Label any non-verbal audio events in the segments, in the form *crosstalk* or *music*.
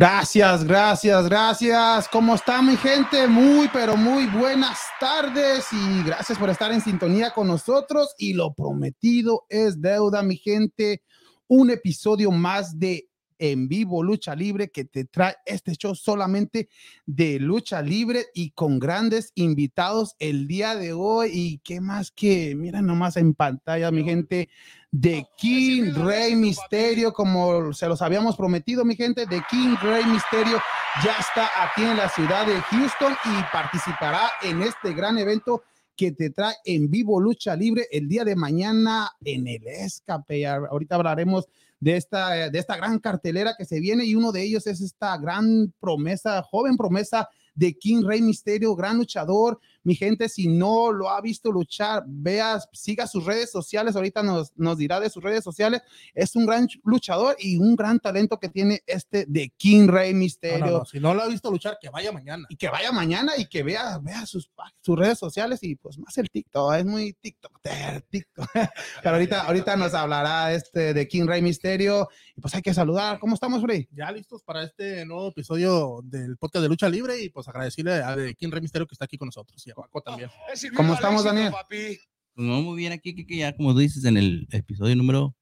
Gracias, gracias, gracias. ¿Cómo está mi gente? Muy, pero muy buenas tardes y gracias por estar en sintonía con nosotros. Y lo prometido es deuda, mi gente. Un episodio más de en vivo lucha libre que te trae este show solamente de lucha libre y con grandes invitados el día de hoy. Y qué más que, mira nomás en pantalla, mi gente, de King Rey Misterio, como se los habíamos prometido, mi gente, de King Rey Misterio ya está aquí en la ciudad de Houston y participará en este gran evento que te trae en vivo lucha libre el día de mañana en el escape. Ahorita hablaremos de esta, de esta gran cartelera que se viene y uno de ellos es esta gran promesa, joven promesa de King Rey Misterio, gran luchador. Mi gente, si no lo ha visto luchar, vea, siga sus redes sociales. Ahorita nos, nos dirá de sus redes sociales. Es un gran luchador y un gran talento que tiene este de King Rey Misterio. Si no lo ha visto luchar, que vaya mañana. Y que vaya mañana y que vea, vea sus, sus redes sociales y pues más el TikTok. Es muy TikTok, TikTok. *laughs* Pero ahorita, ahorita nos hablará este de King Rey Misterio. Y pues hay que saludar. ¿Cómo estamos, Frey? Ya listos para este nuevo episodio del podcast de lucha libre y pues agradecerle a de King Rey Misterio que está aquí con nosotros y a Paco también. ¿Cómo estamos, Daniel? Pues no, muy bien aquí, que ya como dices en el episodio número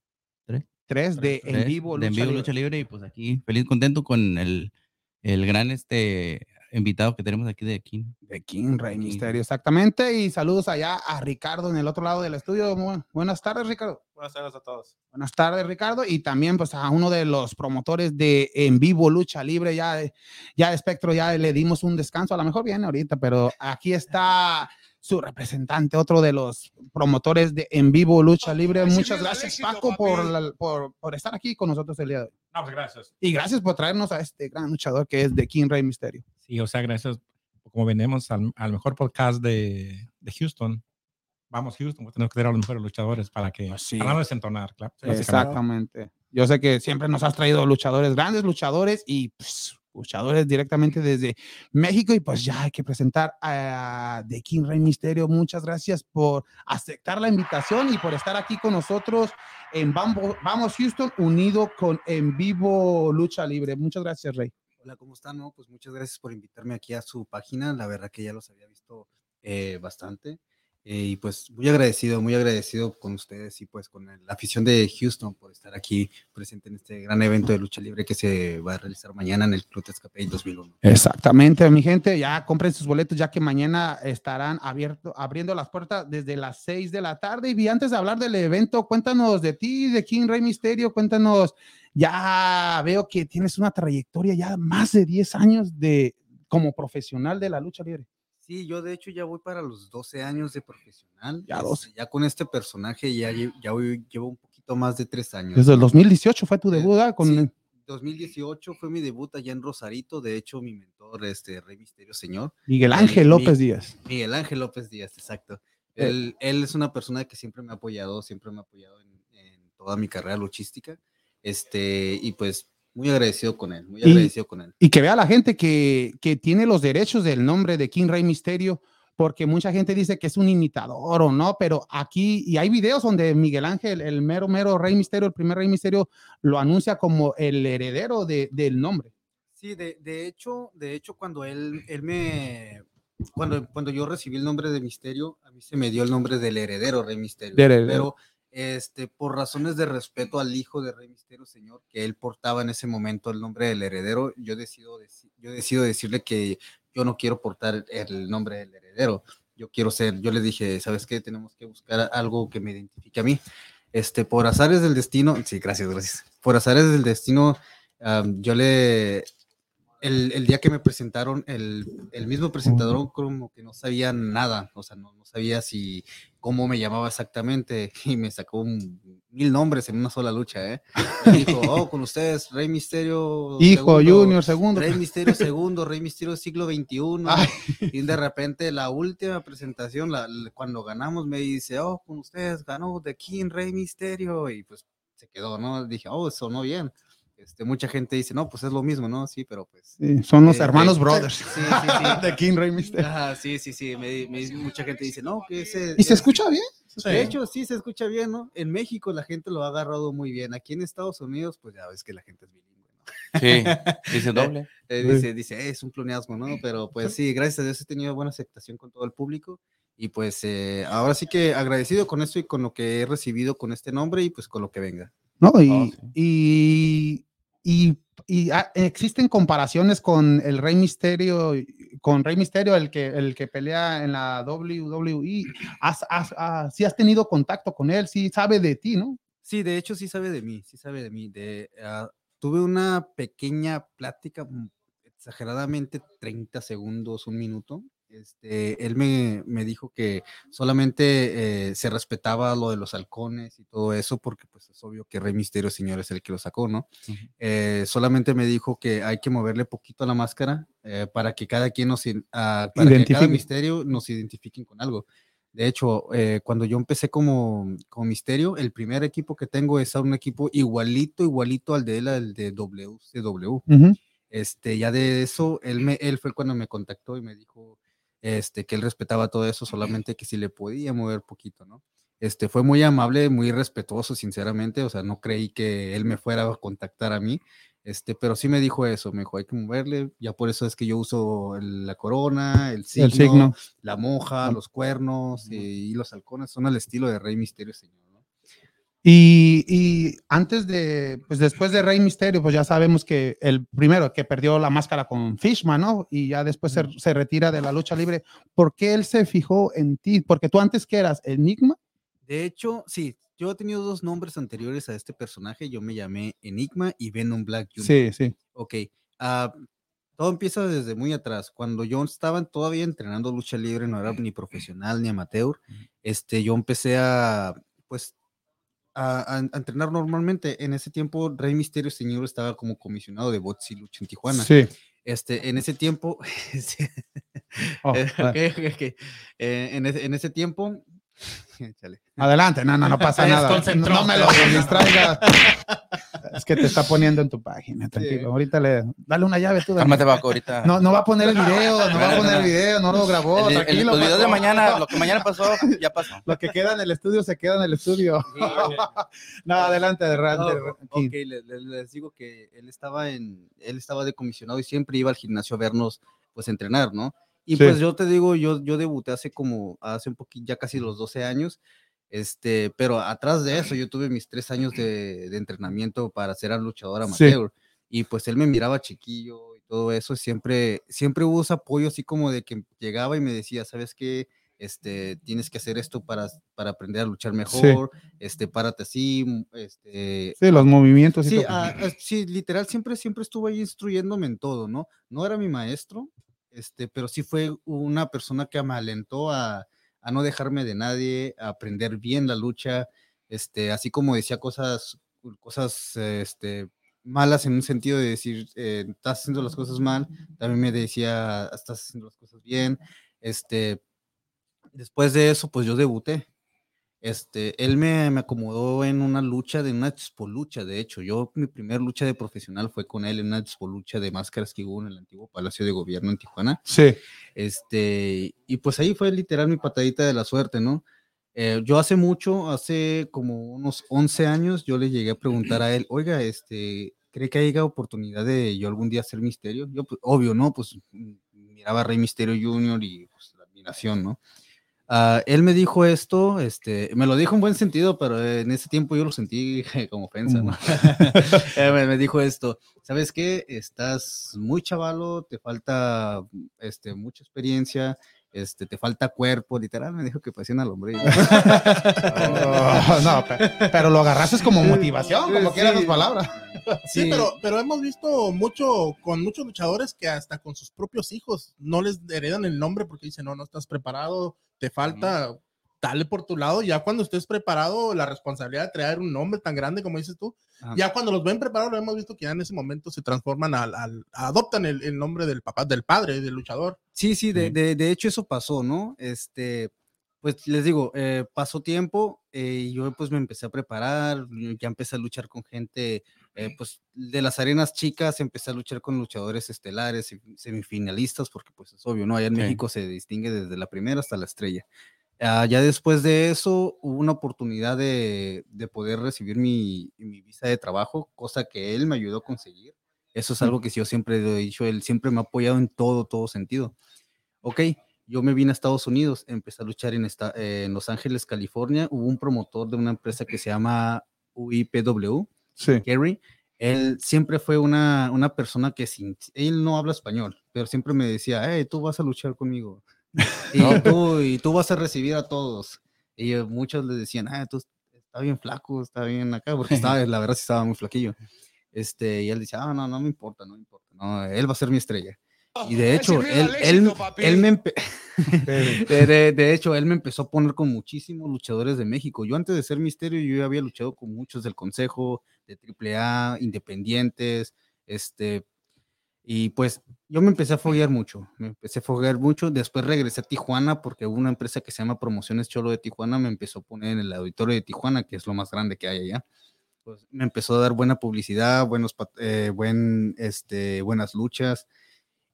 3. 3 de en vivo, de en vivo lucha libre y pues aquí feliz contento con el, el gran este invitado que tenemos aquí de King. De King Rey Misterio, exactamente. Y saludos allá a Ricardo en el otro lado del estudio. buenas tardes, Ricardo. Buenas tardes a todos. Buenas tardes, Ricardo. Y también pues a uno de los promotores de En Vivo Lucha Libre. Ya, ya Espectro ya le dimos un descanso. A lo mejor viene ahorita, pero aquí está su representante, otro de los promotores de En Vivo Lucha Libre. Muchas gracias, Paco, por, por, por, estar aquí con nosotros el día de hoy. No, pues gracias. Y gracias por traernos a este gran luchador que es de King Rey Misterio. Sí, o sea, gracias. Como venimos al, al mejor podcast de, de, Houston, vamos Houston, tenemos que tener a los mejores luchadores para que pues sí. de entonar, claro. Exactamente. Yo sé que siempre nos has traído luchadores, grandes luchadores y pues, luchadores directamente desde México y pues ya hay que presentar a The King Rey Misterio. Muchas gracias por aceptar la invitación y por estar aquí con nosotros en Vamos Houston unido con En Vivo Lucha Libre. Muchas gracias, Rey. Hola, ¿cómo están? No, pues muchas gracias por invitarme aquí a su página. La verdad que ya los había visto eh, bastante. Eh, y pues muy agradecido, muy agradecido con ustedes y pues con la afición de Houston por estar aquí presente en este gran evento de lucha libre que se va a realizar mañana en el Club Escape 2001. Exactamente, mi gente, ya compren sus boletos ya que mañana estarán abierto, abriendo las puertas desde las 6 de la tarde. Y antes de hablar del evento, cuéntanos de ti, de King Rey Misterio, cuéntanos, ya veo que tienes una trayectoria ya más de 10 años de como profesional de la lucha libre. Sí, yo de hecho ya voy para los 12 años de profesional. Ya 12. Este, ya con este personaje ya, ya voy, llevo un poquito más de tres años. Desde el 2018 fue tu debut. Con... Sí, 2018 fue mi debut allá en Rosarito. De hecho, mi mentor, este Rey Misterio Señor. Miguel Ángel López Díaz. Miguel Ángel López Díaz, exacto. Eh. Él, él, es una persona que siempre me ha apoyado, siempre me ha apoyado en, en toda mi carrera luchística. Este, y pues muy agradecido con él, muy agradecido y, con él. Y que vea la gente que, que tiene los derechos del nombre de King Rey Misterio, porque mucha gente dice que es un imitador o no, pero aquí, y hay videos donde Miguel Ángel, el mero, mero Rey Misterio, el primer Rey Misterio, lo anuncia como el heredero de, del nombre. Sí, de, de, hecho, de hecho, cuando él, él me, cuando, cuando yo recibí el nombre de Misterio, a mí se me dio el nombre del heredero Rey Misterio. De heredero. Pero este, por razones de respeto al hijo de Rey Misterio, señor, que él portaba en ese momento el nombre del heredero, yo decido, yo decido decirle que yo no quiero portar el nombre del heredero, yo quiero ser, yo le dije, ¿sabes qué? Tenemos que buscar algo que me identifique a mí. Este, por azares del destino, sí, gracias, gracias. Por azares del destino, um, yo le, el, el, día que me presentaron, el, el, mismo presentador como que no sabía nada, o sea, no, no, sabía si cómo me llamaba exactamente *laughs* y me sacó un, mil nombres en una sola lucha, ¿eh? Me dijo, oh, con ustedes, Rey Misterio. Hijo, segundo, Junior, segundo. Rey Misterio segundo, Rey Misterio siglo XXI. Ay. Y de repente la última presentación, la, cuando ganamos, me dice, oh, con ustedes ganó The King, Rey Misterio. Y pues se quedó, ¿no? Dije, oh, sonó bien. Este, mucha gente dice, no, pues es lo mismo, ¿no? Sí, pero pues. Sí, son los eh, hermanos eh, brothers. *laughs* Sí, sí, sí. *laughs* de King Rey Misterio. Ajá, sí, sí, sí. Me, me, mucha gente dice, no, que ese. ¿Y se escucha bien? Sí. De hecho, sí se escucha bien, ¿no? En México la gente lo ha agarrado muy bien. Aquí en Estados Unidos, pues ya ves que la gente es bilingüe, ¿no? Sí, dice *laughs* doble. Eh, Sí. dice, dice, "Eh, es un clonazgo, ¿no? Pero pues sí, gracias a Dios he tenido buena aceptación con todo el público. Y pues eh, ahora sí que agradecido con esto y con lo que he recibido con este nombre y pues con lo que venga. ¿no? Y, Oh, sí. y, y- ah, existen comparaciones con el Rey Misterio, con Rey Misterio, el que, el que pelea en la WWE. Has, has- sí has tenido contacto con él, sí sabe de ti, ¿no? Sí, de hecho sí sabe de mí, sí sabe de mí. De, ah, tuve una pequeña plática, mm, exageradamente 30 segundos, un minuto. Este, él me, me dijo que solamente eh, se respetaba lo de los halcones y todo eso, porque pues es obvio que Rey Misterio, señor, es el que lo sacó, ¿no? Ujú. Eh, solamente me dijo que hay que moverle poquito a la máscara eh, para que cada quien nos, ah, para que cada misterio nos identifiquen con algo. De hecho, eh, cuando yo empecé como, como misterio, el primer equipo que tengo es a un equipo igualito, igualito al de él, al de WCW. Ujú. Este, ya de eso, él, me, él fue cuando me contactó y me dijo este, que él respetaba todo eso, solamente que si le podía mover poquito, ¿no? Este, fue muy amable, muy respetuoso, sinceramente, o sea, no creí que él me fuera a contactar a mí, este, pero sí me dijo eso, me dijo, hay que moverle, ya por eso es que yo uso el- la corona, el signo, el signo. la monja, Ah. los cuernos eh, y los halcones son al estilo de Rey Misterio, señor. Y, y antes de, pues después de Rey Misterio, pues ya sabemos que el primero que perdió la máscara con Fishman, ¿no? Y ya después se, se retira de la lucha libre. ¿Por qué él se fijó en ti? Porque tú antes que eras Enigma. De hecho, sí, yo he tenido dos nombres anteriores a este personaje, yo me llamé Enigma y Venom Black Jr. Sí, sí. Ok, ah, todo empieza desde muy atrás. Cuando yo estaba todavía entrenando lucha libre, no era ni profesional ni amateur, este, yo empecé a, pues, a, entrenar normalmente. En ese tiempo, Rey Misterio Señor estaba como comisionado de bots y lucha en Tijuana. Sí. Este, en ese tiempo, sí, *laughs* Oh, eh. Eh, en, ese, en ese tiempo. *laughs* Adelante, no, no, no pasa *laughs* nada. No, me lo distraigas. Es que te está poniendo en tu página, tranquilo. Sí. Ahorita le dale una llave tú. Cálmate, Baco, ahorita. No, no va a poner el *laughs* video, no va a poner el video, no lo grabó. El- el- tranquilo, los videos de mañana, lo que mañana pasó, ya pasó. Lo que queda en el estudio se queda en el estudio. No, adelante, adelante. No, ok, le- le- les, digo que él estaba en, él estaba de comisionado y siempre iba al gimnasio a vernos, pues, entrenar, ¿no? Y Sí. pues yo te digo, yo, yo debuté hace como, hace un poquito, ya casi los 12 años, este, pero atrás de eso yo tuve mis tres años de, de entrenamiento para ser un luchador Sí. amateur. Y pues él me miraba chiquillo y todo eso, siempre, siempre hubo ese apoyo así como de que llegaba y me decía, ¿sabes qué? Este, tienes que hacer esto para, para aprender a luchar mejor, este, párate así, m- este, Sí, los movimientos. y Sí, todo. ah, ah, sí, literal, siempre, siempre estuvo ahí instruyéndome en todo, ¿no? No era mi maestro, este, pero sí fue una persona que me alentó a, a no dejarme de nadie, a aprender bien la lucha, este, así como decía cosas, cosas, este, malas en un sentido de decir, eh, estás haciendo las cosas mal, también me decía, estás haciendo las cosas bien, este, después de eso, pues yo debuté. Este, él me, me acomodó en una lucha, de una lucha, de hecho, yo mi primer lucha de profesional fue con él en una lucha de máscaras que hubo en el antiguo Palacio de Gobierno en Tijuana. Sí. Este, y pues ahí fue literal mi patadita de la suerte, ¿no? Eh, yo hace mucho, hace como unos 11 años, yo le llegué a preguntar a él, oiga, este, ¿cree que haya oportunidad de yo algún día hacer misterio? Yo, pues, obvio, ¿no? Pues mm, miraba a Rey Misterio Jr. y pues, la admiración, ¿no? Ah, él me dijo esto, este, me lo dijo en buen sentido, pero en ese tiempo yo lo sentí *laughs* como ofensa, ¿no? *laughs* Eh, me, me *laughs* dijo esto, ¿sabes qué? Estás muy chavalo, te falta este, mucha experiencia, este, te falta cuerpo, literal, me dijo que parecía una lombriz. Oh, no, pe- pero, lo agarraste como motivación, como Sí. quieras tus palabras. *laughs* Sí, Sí. pero, pero hemos visto mucho con muchos luchadores que hasta con sus propios hijos no les heredan el nombre porque dicen, no, no estás preparado, te falta, dale por tu lado. Ya cuando estés preparado, la responsabilidad de traer un nombre tan grande como dices tú, Ajá. ya cuando los ven preparados, lo hemos visto que ya en ese momento se transforman al, al- adoptan el, el nombre del papá, del padre, del luchador. Sí, sí, de, de- de hecho eso pasó, ¿no? Este, pues les digo, eh, pasó tiempo eh, y yo pues me empecé a preparar, ya empecé a luchar con gente, eh, pues de las arenas chicas empecé a luchar con luchadores estelares, y semifinalistas, porque pues es obvio, ¿no? Allá en Sí. México se distingue desde la primera hasta la estrella. Ah, ya después de eso hubo una oportunidad de, de poder recibir mi, mi visa de trabajo, cosa que él me ayudó a conseguir. Eso es algo que yo siempre he dicho, él siempre me ha apoyado en todo, todo sentido. Ok, yo me vine a Estados Unidos, empecé a luchar en, esta, eh, en Los Ángeles, California. Hubo un promotor de una empresa que se llama UIPW, Sí. Gary. Él siempre fue una, una persona que sin, él no habla español, pero siempre me decía, hey, tú vas a luchar conmigo. *laughs* Y, tú, y tú vas a recibir a todos. Y muchos le decían, ah, tú está bien flaco, está bien acá, porque estaba, *laughs* la verdad sí estaba muy flaquillo. Este, y él dice, ah, no, no me importa, no me importa, no, él va a ser mi estrella. Y de *laughs* hecho, él, él, él me empe- *laughs* de, de- de hecho, él me empezó a poner con muchísimos luchadores de México. Yo antes de ser misterio, yo había luchado con muchos del Consejo, de AAA, independientes, este, y pues yo me empecé a foguear mucho, me empecé a foguear mucho. Después regresé a Tijuana porque una empresa que se llama Promociones Cholo de Tijuana, me empezó a poner en el auditorio de Tijuana, que es lo más grande que hay allá. Pues me empezó a dar buena publicidad, buenos, eh, buen, este, buenas luchas.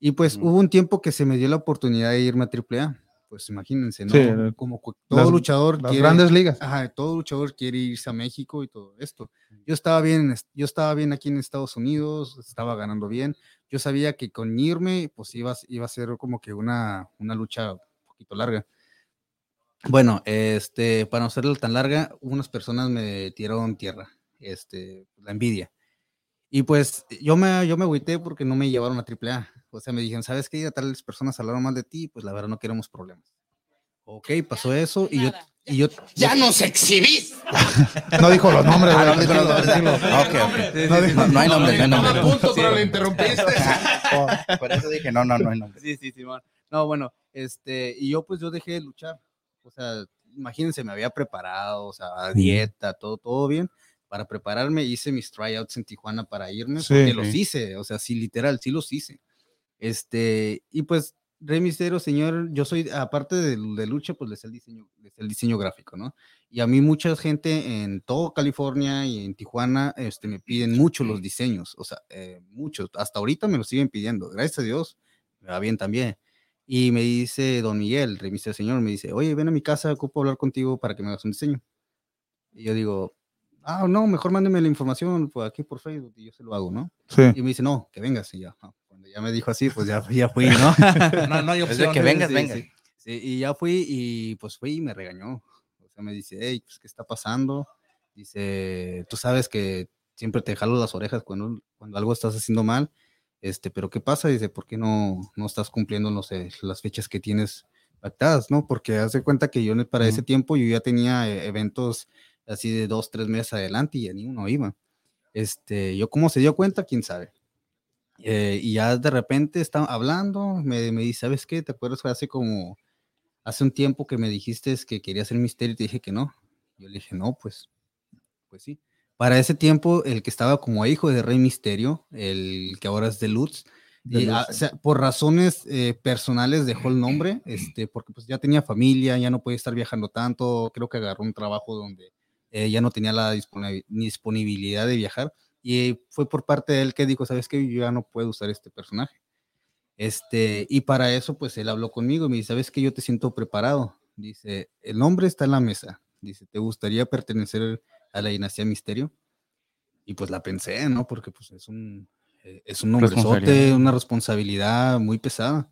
Y pues hubo un tiempo que se me dio la oportunidad de irme a AAA. Pues imagínense, ¿no? Sí, el- Como todo las- luchador Las quiere- grandes ligas. Ajá, todo luchador quiere irse a México y todo esto. Yo estaba bien, yo estaba bien aquí en Estados Unidos, estaba ganando bien. Yo sabía que con irme, pues iba, iba a ser como que una, una lucha un poquito larga. Bueno, este, para no hacerla tan larga, unas personas me tiraron tierra, este, la envidia. Y pues yo me, yo me agüité porque no me llevaron a AAA. O sea, me dijeron, ¿sabes qué? Ya tales personas hablaron mal de ti, pues la verdad no queremos problemas. Ok, pasó eso y yo, y yo, ¡Ya nos exhibís! *laughs* No dijo los nombres. Ah, no, dijo los nombres. No dijo- No, no hay nombre, no hay Estaba a nombre. punto, Sí, pero lo güey. interrumpiste. *laughs* Por eso dije, no, no, no hay nombre. Sí, sí, Simón. No, bueno, este, y yo pues yo dejé de luchar. O sea, imagínense, me había preparado, o sea, dieta, todo, todo bien. Para prepararme hice mis tryouts en Tijuana para irme, Sí. porque los Sí. hice, o sea, sí, literal, sí los hice. Este, y pues, Rey Misterio, señor, yo soy, aparte de, de lucha, pues les el diseño, les el diseño gráfico, ¿no? Y a mí mucha gente en todo California y en Tijuana, este, me piden mucho los diseños, o sea, eh, muchos, hasta ahorita me lo siguen pidiendo, gracias a Dios, me va bien también. Y me dice don Miguel, Rey Misterio Señor, me dice, oye, ven a mi casa, ocupo hablar contigo para que me hagas un diseño. Y yo digo, ah, no, mejor mándeme la información por aquí por Facebook y yo se lo hago, ¿no? Sí. Y me dice, no, que vengas. Y ya, ah, cuando ya me dijo así, pues ya, ya fui, ¿no? *laughs* No, no hay *laughs* opción. que vengas, Sí, vengas. sí. Sí, y ya fui y pues fui y me regañó. O sea, me dice, hey, pues, ¿qué está pasando? Dice, tú sabes que siempre te jalo las orejas cuando, cuando algo estás haciendo mal. Este, pero ¿qué pasa? Dice, ¿por qué no, no estás cumpliendo, no sé, las fechas que tienes pactadas, no? Porque hace cuenta que yo para ese tiempo yo ya tenía eh, eventos así de dos, tres meses adelante y ya ni uno iba. Este, yo cómo se dio cuenta, quién sabe. Eh, y ya de repente estaba hablando, me, me dice, ¿sabes qué? ¿Te acuerdas que hace como, hace un tiempo que me dijiste que querías hacer misterio y te dije que no? Yo le dije, no, pues, pues sí. Para ese tiempo, el que estaba como hijo de Rey Misterio, el que ahora es de Lutz, De y, Lutz, ah, sí. o sea, por razones eh, personales dejó el nombre, *clears throat* este, porque pues ya tenía familia, ya no podía estar viajando tanto, creo que agarró un trabajo donde eh, ya no tenía la disponi- disponibilidad de viajar, y fue por parte de él que dijo, ¿sabes qué? Yo ya no puedo usar este personaje. Este, y para eso, pues él habló conmigo y me dice, ¿sabes qué? Yo te siento preparado. Dice, el nombre está en la mesa. Dice, ¿te gustaría pertenecer a la dinastía Misterio? Y pues la pensé, ¿no? Porque pues es un, eh, es un nombrezote, una responsabilidad muy pesada.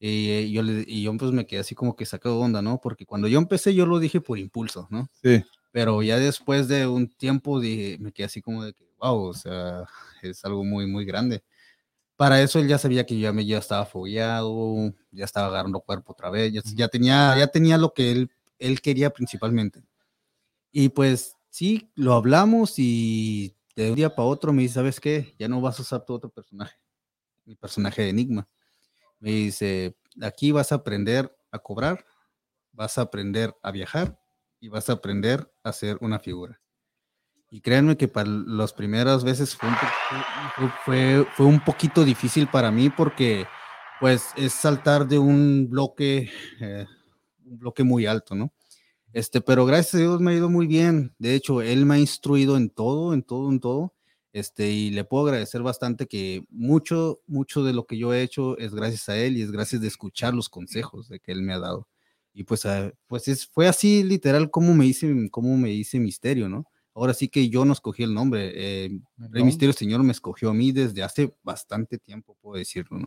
Y, eh, yo, le- y yo pues me quedé así como que sacado de onda, ¿no? Porque cuando yo empecé yo lo dije por impulso, ¿no? Sí. Pero ya después de un tiempo dije, me quedé así como de que, wow, o sea, es algo muy, muy grande. Para eso él ya sabía que yo ya, me, ya estaba fogueado, ya estaba agarrando cuerpo otra vez, ya, ya tenía, ya tenía lo que él, él quería principalmente. Y pues sí, lo hablamos y de un día para otro me dice, ¿sabes qué? Ya no vas a usar tu otro personaje, mi personaje de Enigma. Me dice, aquí vas a aprender a cobrar, vas a aprender a viajar y vas a aprender a hacer una figura. Y créanme que para las primeras veces fue un, po- fue, fue un poquito difícil para mí porque pues es saltar de un bloque, eh, un bloque muy alto, ¿no? Este, pero gracias a Dios me ha ido muy bien. De hecho, él me ha instruido en todo, en todo, en todo. Este, y le puedo agradecer bastante que mucho, mucho de lo que yo he hecho es gracias a él y es gracias de escuchar los consejos de que él me ha dado. Y pues, ah, pues es, fue así literal como me hice, como me hice misterio, ¿no? ahora sí que yo no escogí el nombre. eh, Rey Misterio Señor me escogió a mí desde hace bastante tiempo, puedo decirlo, ¿no?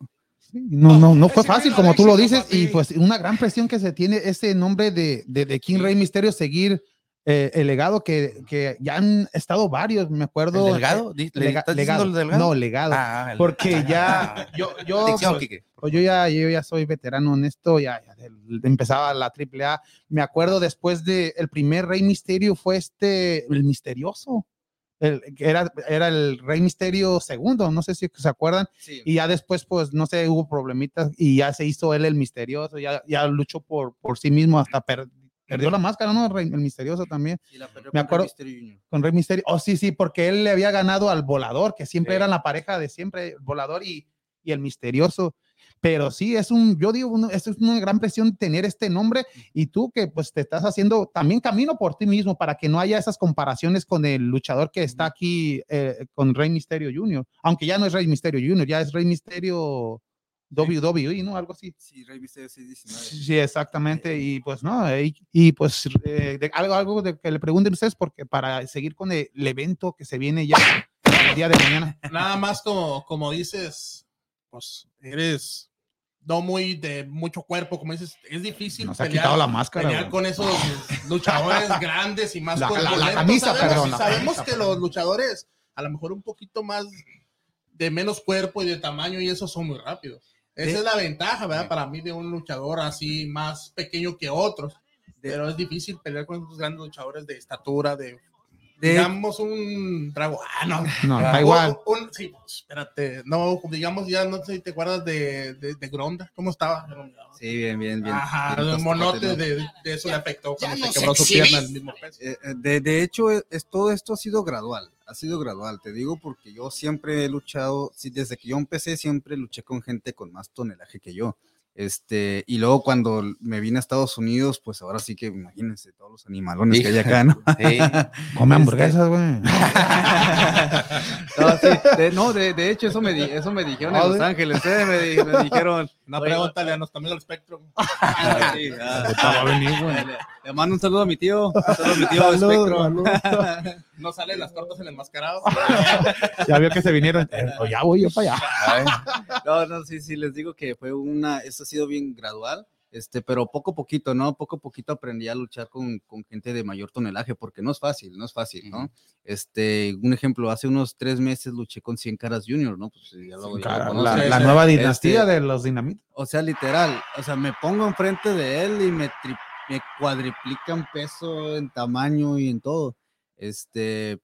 No, no, no *laughs* fue fácil, no, como tú lo dices, y pues una gran presión que se tiene ese nombre de, de, de King Rey Misterio, seguir eh, el legado que, que ya han estado varios, me acuerdo. ¿El estás legado. diciendo el delgado? No, legado. Ah, porque ya, Ah. yo, yo, Dicción, pues, pues, yo ya, yo ya soy veterano en esto, ya, ya empezaba la AAA. Me acuerdo después de el primer Rey Misterio fue este, el misterioso. El, era, era el Rey Misterio segundo, no sé si se acuerdan. Sí. Y ya después, pues, no sé, hubo problemitas y ya se hizo él el misterioso, ya, ya luchó por, por sí mismo, hasta per- perdió la máscara, ¿no? El, Rey- el misterioso también, Me acuerdo- con Rey Misterio. Oh, sí, sí, porque él le había ganado al volador, que siempre Sí. eran la pareja de siempre, el volador y, y el misterioso. Pero sí, es un, yo digo, uno- esto es una gran presión tener este nombre y tú que pues te estás haciendo también camino por ti mismo para que no haya esas comparaciones con el luchador que está aquí eh, con Rey Misterio Jr., aunque ya no es Rey Misterio Jr., ya es Rey Misterio WWE, ¿no? Algo así. Sí, Rey Misterio 619. Sí, exactamente. Y pues no, y, y, pues eh, de- algo, algo de que le pregunten ustedes, porque para seguir con el, el evento que se viene ya el día de mañana. Nada más como, como dices, pues eres no muy de mucho cuerpo, como dices, es difícil Nos ha quitado la máscara. pelear con esos *laughs* luchadores grandes y más La- la- la camisa, sabemos, perdón, la sabemos camisa, que perdón. los luchadores a lo mejor un poquito más de menos cuerpo y de tamaño y eso son muy rápidos. Esa De- es la ventaja, ¿verdad? Para mí de un luchador así más pequeño que otros. De- Pero es difícil pelear con esos grandes luchadores de estatura, de, De- digamos, un drago. Ah, no. No, Ah, da igual. Un- un- sí, espérate. No, digamos, ya no sé si te acuerdas de, de, de Gronda. ¿Cómo estaba? Sí, bien, bien, bien. Ajá, bien, el pues, monote ¿no? de, de eso le afectó cuando Ya se quebró su pierna al mismo peso. Eh, eh, De, de hecho, es, es- todo esto ha sido gradual, ha sido gradual, te digo, porque yo siempre he luchado, sí, desde que yo empecé siempre luché con gente con más tonelaje que yo. Este, y luego cuando me vine a Estados Unidos, pues ahora sí que imagínense todos los animalones que hay acá, ¿no? Sí. *laughs* Come hamburguesas, güey. *laughs* No, sí, de, no, de, de hecho, eso me, di- eso me dijeron en Los. Ángeles, ¿eh? me, di- me dijeron. No, Oye, pregúntale a nuestro amigo el Spectrum. *laughs* ah, sí, ah, venir, güey. le, le mando un saludo a mi tío, un saludo a mi tío Saludos, Spectro. *laughs* No salen las tortas en el enmascarado. *laughs* Ya vio que se vinieron. Eh, pues ya voy yo para allá. No, no, sí, sí, les digo que fue una, eso ha sido bien gradual, este, pero poco a poquito, ¿no? Poco a poquito aprendí a luchar con, con gente de mayor tonelaje, porque no es fácil, no es fácil, ¿no? Este, un ejemplo, hace unos tres meses luché con 100 caras junior, ¿no? Pues ya lo, ya Cara, la, nueva dinastía Este- de los dinamitas. O sea, literal, o sea, me pongo enfrente de él y me, me cuadriplica en peso, en tamaño y en todo. Este,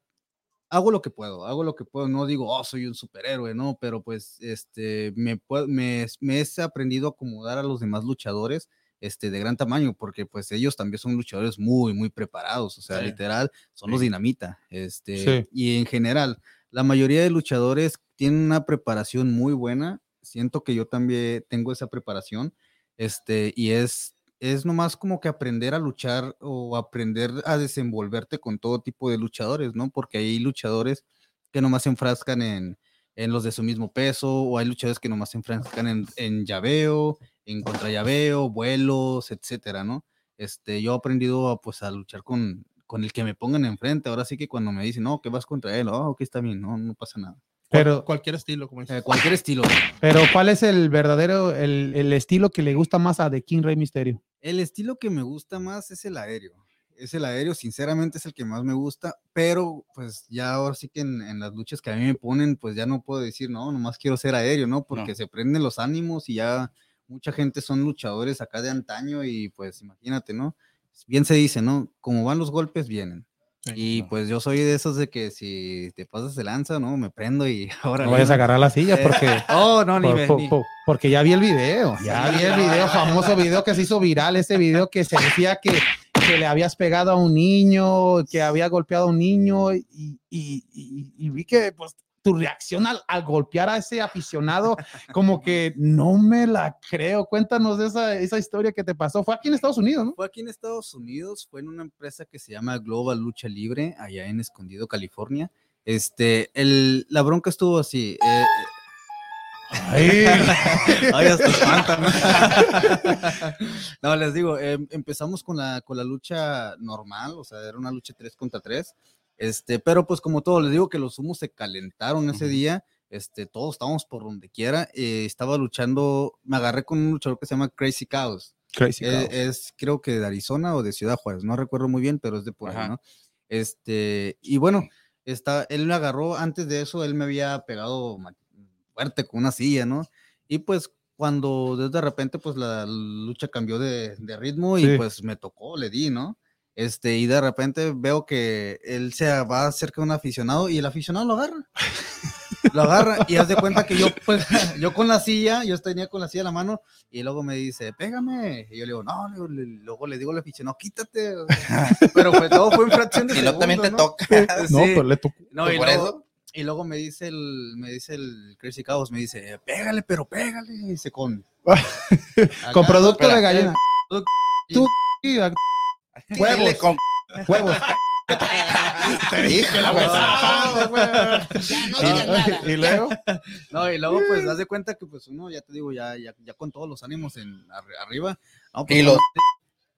hago lo que puedo, hago lo que puedo, no digo, oh, soy un superhéroe, no, pero pues, este, me, me, me he aprendido a acomodar a los demás luchadores, este, de gran tamaño, porque pues ellos también son luchadores muy, muy preparados, o sea, Sí. literal, son los dinamita, este, Sí. y en general, la mayoría de luchadores tienen una preparación muy buena, siento que yo también tengo esa preparación, este, y es, es nomás como que aprender a luchar o aprender a desenvolverte con todo tipo de luchadores, ¿no? Porque hay luchadores que nomás se enfrascan en, en los de su mismo peso, o hay luchadores que nomás se enfrascan en, en llaveo, en contrallaveo, vuelos, etcétera, ¿no? Este, yo he aprendido a, pues, a luchar con, con el que me pongan enfrente. Ahora sí que cuando me dicen, no, que vas contra él, oh, ok, está bien, no, no pasa nada. Pero, Cualquier estilo, como dices. Eh, cualquier estilo. pero ¿cuál es el verdadero, el, el estilo que le gusta más a The King Rey Misterio? El estilo que me gusta más es el aéreo. Es el aéreo, sinceramente es el que más me gusta, pero pues ya ahora sí que en, en las luchas que a mí me ponen, pues ya no puedo decir, no, nomás quiero ser aéreo, ¿no? Porque No. se prenden los ánimos y ya mucha gente son luchadores acá de antaño y pues imagínate, ¿no? Bien se dice, ¿no? Como van los golpes, vienen. Y pues yo soy de esos de que si te pasas de lanza, ¿no? Me prendo y ahora... *laughs* No vayas a agarrar la silla porque... *laughs* Oh, no, ni, por- me- por- ni- por- porque ya vi el video, ya vi el video, famoso video que se hizo viral, ese video que se decía que, que le habías pegado a un niño, que había golpeado a un niño y, y- y- y vi que pues tu reacción al, al golpear a ese aficionado, como que no me la creo. Cuéntanos de esa, esa historia que te pasó. Fue aquí en Estados Unidos, ¿no? Fue aquí en Estados Unidos, fue en una empresa que se llama Global Lucha Libre, allá en Escondido, California. Este, el, la bronca estuvo así. eh, Ay, *laughs* Ay, hasta espantan. *laughs* no, les digo, em, empezamos con la, con la lucha normal, o sea, era una lucha 3 contra 3. Este, pero pues como todo, les digo que los humos se calentaron ese día. Este, todos estábamos por donde quiera. eh, estaba luchando, me agarré con un luchador que se llama Crazy Cows. Crazy. Eh, es creo que de Arizona o de Ciudad Juárez, no recuerdo muy bien, pero es de por ahí. ¿no? Este, y bueno, está, él me agarró, antes de eso, él me había pegado fuerte con una silla, ¿no? Y pues cuando de de repente pues la lucha cambió de, de ritmo y Sí. pues me tocó, le di, ¿no? Este, y de repente veo que él se va cerca de un aficionado y el aficionado lo agarra. Lo agarra y haz de cuenta que yo, pues, *laughs* yo con la silla, yo tenía con la silla en la mano y luego me dice, pégame. Y yo le digo, no, le digo, le- luego le digo al aficionado, quítate. *laughs* Pero pues todo fue en fracción de Si no, también te toca. *laughs* No, Sí. pues le tocó. No, y por luego, eso. y luego me dice el, me dice el Crazy Chaos, me dice, pégale, pero pégale. Y dice, con. Con producto de gallina. y- Tú, a- Dile huevos. con- huevos. *laughs* Híjole, güey. Y luego, No, y luego pues das de cuenta que pues uno, ya te digo, ya, ya, ya con todos los ánimos en arri- arriba. no, pues, Y los-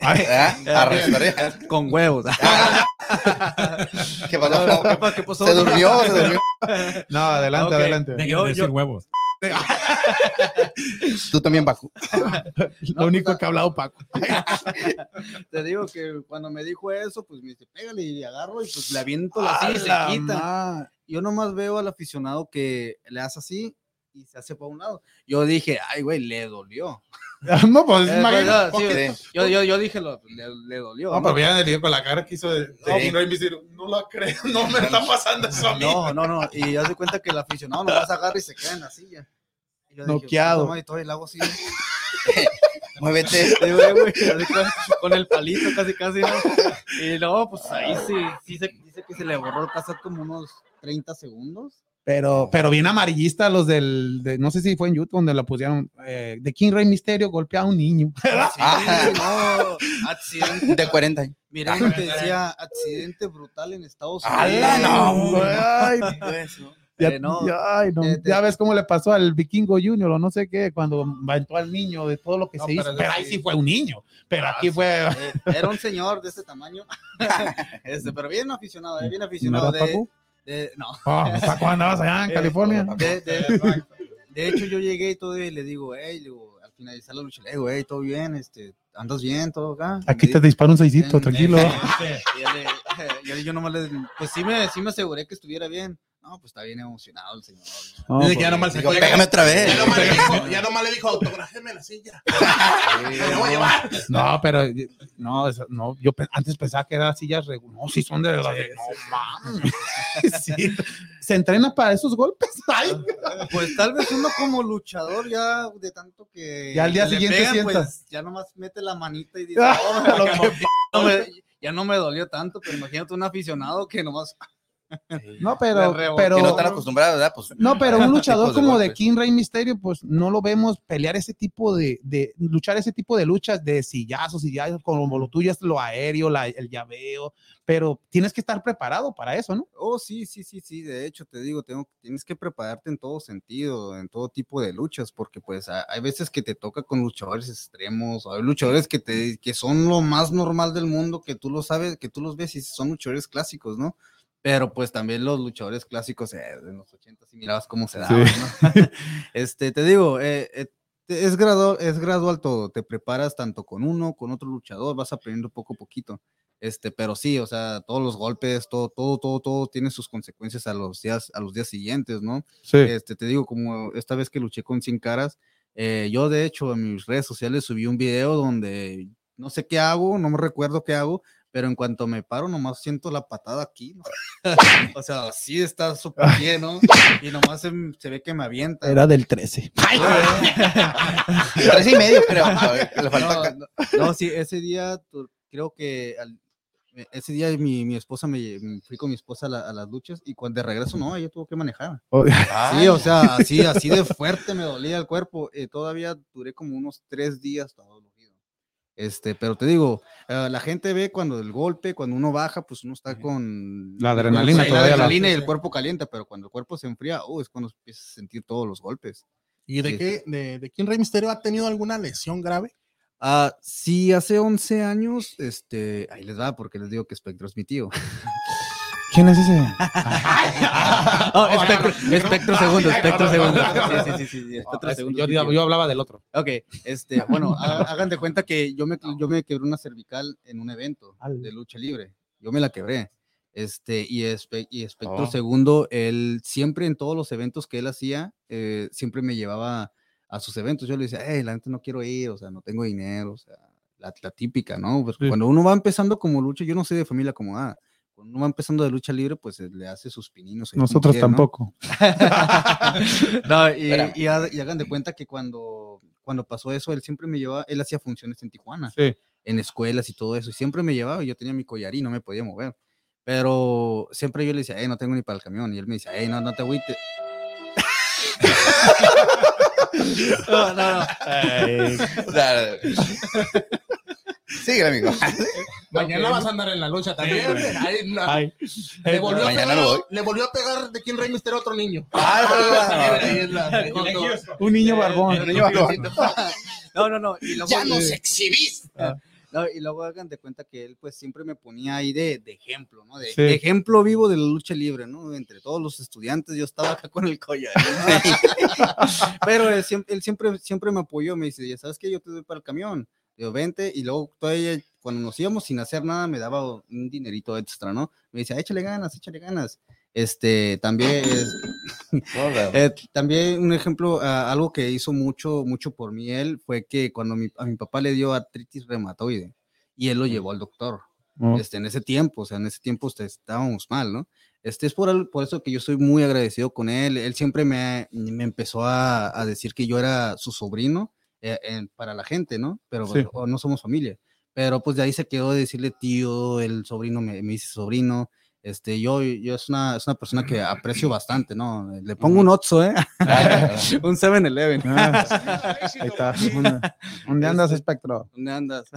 Ay, *laughs* ¿Ah? Arre, arre. con huevos. *laughs* ¿Qué pasó? ¿Qué pa- qué pasó? Se durmió, se durmió. no, adelante, Ok. adelante. Yo- yo- huevos. Tú también, Baku. *laughs* Lo único que ha hablado Paco. *laughs* Te digo que cuando me dijo eso, pues me dice, pégale y agarro y pues le aviento la silla y se quita. Yo nomás veo al aficionado que le hace así y se hace para un lado. Yo dije, ay, güey, le dolió. *laughs* No, pues Eh, pues, sí. Yo, yo, yo dije, lo- le, le dolió. No, ¿no? pero vean el con la cara que hizo de, Sí. Mysterio. No la creo, no me está pasando eso a mí. No, no, no. Y ya se cuenta que el aficionado nomás agarra y se queda en la silla. Y yo dije, Noqueado. "Puta madre", Y todo el hago así. Muévete. Sí, güey, güey, así con, el palito casi, casi. ¿no? Y luego, pues ahí sí, sí se, dice que se le borró pasar como unos 30 segundos. Pero, pero bien amarillista los del, de- no sé si fue en YouTube donde la pusieron, eh, de King Rey Misterio golpea a un niño. *laughs* Sí, Ah. no, accidente. De 40 años. Mira, que decía accidente brutal en Estados Unidos. Eh, no. ya, ay, no. Eh, te- Ya ves cómo le pasó al Vikingo Junior o no sé qué, cuando aventó al niño de todo lo que No, se hizo. pero ahí sí. fue un niño. Pero Ah, aquí sí. fue. Eh, *laughs* era un señor de este tamaño. *laughs* este, pero bien aficionado, eh, bien aficionado. ¿Verdad, De? De- no. Oh, Paco, andabas allá en California. De, de- de hecho, yo llegué y todo y le digo, hey, digo, al finalizar la lucha, le digo, hey, todo bien, este, andas bien, todo acá. Aquí te disparo un seisito, "En- tranquilo. en- y ya le- *laughs* ya le- yo nomás le, pues sí me, sí me aseguré que estuviera bien. No, pues está bien emocionado el señor. ¿no? No, Dice que ya pues, nomás Digo, pégame otra vez. Ya nomás le dijo, *laughs* ya nomás le dijo, autograféme la silla. *laughs* Me voy a llevar. No, pero no, eso- no, yo antes pensaba que eran sillas No, sí son de las de- no mames. *laughs* Sí. Se entrena para esos golpes. Ay, Pues tal vez uno como luchador ya de tanto que Ya al día siguiente pegan, sienta. pues ya nomás mete la manita y dice, "Oh, Lo que no me- ya no me dolió tanto, pero imagínate un aficionado que nomás No, pero, pero Que no están acostumbrados, ¿verdad? Pues, No, pero un *laughs* luchador de como de. King Rey Misterio, pues no lo vemos pelear ese tipo de, de luchar ese tipo de luchas de sillazos, sillazos, como lo tuyo es lo aéreo, la- el llaveo, pero tienes que estar preparado para eso, ¿no? Oh, sí, sí, sí, sí. De hecho, te digo, tengo, tienes que prepararte en todo sentido, en todo tipo de luchas, porque pues ha- hay veces que te toca con luchadores extremos, o hay luchadores que te, que son lo más normal del mundo, que tú lo sabes, que tú los ves y son luchadores clásicos, ¿no? Pero pues también los luchadores clásicos eh, de los 80 y mirabas cómo se daban, ¿no? *laughs* *laughs* este, te digo, eh, eh, es gradual, es gradual todo, te preparas tanto con uno, con otro luchador, vas aprendiendo poco a poquito. Este, pero sí, o sea, todos los golpes, todo, todo, todo, todo tiene sus consecuencias a los días, a los días siguientes, ¿no? Sí. Este, te digo, como esta vez que luché con 100 caras, eh, yo de hecho en mis redes sociales subí un video donde no sé qué hago, no me recuerdo qué hago, pero en cuanto me paro, nomás siento la patada aquí, ¿no? *laughs* o sea, así está súper bien, ¿no? Y nomás se, se ve que me avienta. Era del 13. *laughs* Tres y medio, creo. A ver, le falta No, no, no, sí, ese día creo que al- e- ese día mi, mi esposa me lle- fui con mi esposa a, la- a las luchas y cuando de regreso no, ella tuvo que manejar. *laughs* Sí, o sea, así, así de fuerte me dolía el cuerpo. eh, todavía duré como unos tres días todo. Este, pero te digo, eh, la gente ve cuando el golpe, cuando uno baja, pues uno está con La adrenalina la todavía la- adrenalina y el cuerpo calienta, pero cuando el cuerpo se enfría, uh, es cuando empiezas a sentir todos los golpes. ¿Y de Sí. qué? ¿De, de quién Rey Misterio ha tenido alguna lesión grave? Ah, sí, hace 11 años, este, ahí les va, porque les digo que Spectro es mi tío. *laughs* ¿Quién es ese? *laughs* Oh, espectro, espectro segundo, espectro segundo. Sí, sí, sí, sí, espectro Ah, segundo. yo, yo- hablaba del otro. Ok, este, bueno, ha- hagan de cuenta que yo me, yo me quebré una cervical en un evento de lucha libre. Yo me la quebré. Este, y, espe- y Espectro Oh. Segundo, él siempre en todos los eventos que él hacía, eh, siempre me llevaba a sus eventos. Yo le decía, hey, la gente no quiero ir, o sea, no tengo dinero, o sea, la, la típica, ¿no? Porque Sí. Cuando uno va empezando como lucha, yo no soy de familia acomodada. Cuando uno va empezando de lucha libre, pues eh, le hace sus pininos. Nosotros quiere, ¿no? tampoco. *laughs* No, y, hagan de cuenta que cuando, cuando pasó eso, él siempre me llevaba, él hacía funciones en Tijuana, Sí. en escuelas y todo eso, y siempre me llevaba, yo tenía mi collarín, no me podía mover. Pero siempre yo le decía, hey, no tengo ni para el camión, y él me decía, hey, no, no te agüites. *laughs* no, no, no. *laughs* Sigue, amigo. *laughs* Mañana vas a andar en la lucha también. Ay, no. Ay, Le volvió, a pegar, no voy. le volvió a pegar de King Rey Mister a otro niño. Ah, *laughs* un niño barbón. El niño barbón. *laughs* No, no, no. Y luego, Ya nos exhibiste. No, y luego hagan de cuenta que él pues siempre me ponía ahí de, de ejemplo, ¿no? De, Sí. de ejemplo vivo de la lucha libre, ¿no? Entre todos los estudiantes yo estaba acá con el collar. Pero él siempre, él siempre, siempre me apoyó, me dice, ya sabes que yo te doy para el camión. Digo, vente, y luego todavía cuando nos íbamos sin hacer nada me daba un dinerito extra, ¿no? Me decía, échale ganas, échale ganas. Este, también, es- *laughs* eh, también un ejemplo, ah, algo que hizo mucho, mucho por mí él fue que cuando mi- a mi papá le dio artritis reumatoide y él lo llevó al doctor. Oh. Este, en ese tiempo, o sea, en ese tiempo este, estábamos mal, ¿no? Este es por, por eso que yo soy muy agradecido con él. Él siempre me, me empezó a, a decir que yo era su sobrino eh, para la gente, ¿no? Pero Sí. o no somos familia. Pero pues de ahí se quedó de decirle tío, el sobrino me, me dice sobrino. Este, yo, yo es una, es una persona que aprecio *clears throat* bastante, ¿no? Le pongo un Otso, ¿eh? *laughs* *laughs* un 7-Eleven. Ah, *laughs* ahí está. ¿Dónde, dónde andas, Espectro? ¿Dónde andas?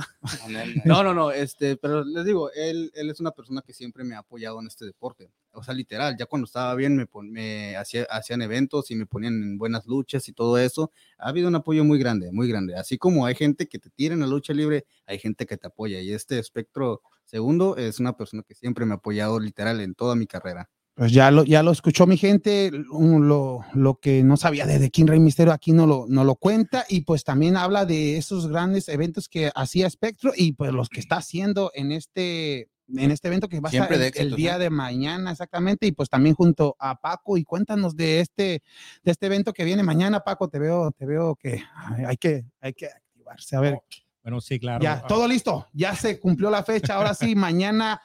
No, no, no, este, pero les digo, él, él es una persona que siempre me ha apoyado en este deporte. O sea, literal, ya cuando estaba bien me, pon- me hacía, hacían eventos y me ponían en buenas luchas y todo eso. Ha habido un apoyo muy grande, muy grande. Así como hay gente que te tira en la lucha libre, hay gente que te apoya. Y este espectro segundo es una persona que siempre me ha apoyado literal en toda mi carrera. Pues ya lo, ya lo escuchó mi gente, lo, lo que no sabía de The King Rey Misterio aquí no lo, no lo cuenta y pues también habla de esos grandes eventos que hacía Spectro y pues los que está haciendo en este, en este evento que va a Siempre estar el- día ¿no? de mañana exactamente y pues también junto a Paco y cuéntanos de este, de este evento que viene mañana Paco, te veo, te veo que ay, hay que, hay que activarse, a ver, Bueno, sí, claro. ya, Ah, todo listo. Ya se cumplió la fecha. Ahora sí, *laughs* mañana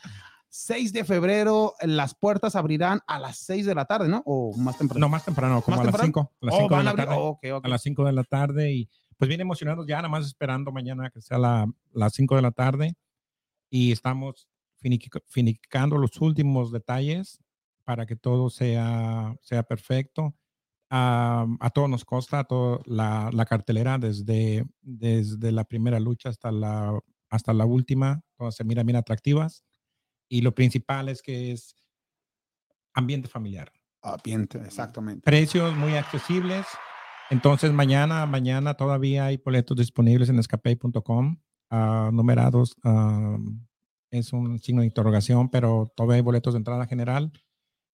6 de febrero, las puertas abrirán a las 6 de la tarde, ¿no? O más temprano. No, más temprano, como ¿Más a las temprano? 5. A las Oh, 5 de van a la tarde. oh, ok, ok. a las 5 de la tarde y pues bien emocionados ya, nada más esperando mañana que sea la- las 5 de la tarde y estamos finiqui- finicando los últimos detalles para que todo sea, sea perfecto. A, a todos nos consta todo la, la cartelera desde, desde la primera lucha hasta la, hasta la última, todas se miran bien atractivas y lo principal es que es ambiente familiar bien, exactamente. precios muy accesibles. Entonces mañana, mañana todavía hay boletos disponibles en escape.com, ah, numerados. es un signo de interrogación, pero todavía hay boletos de entrada general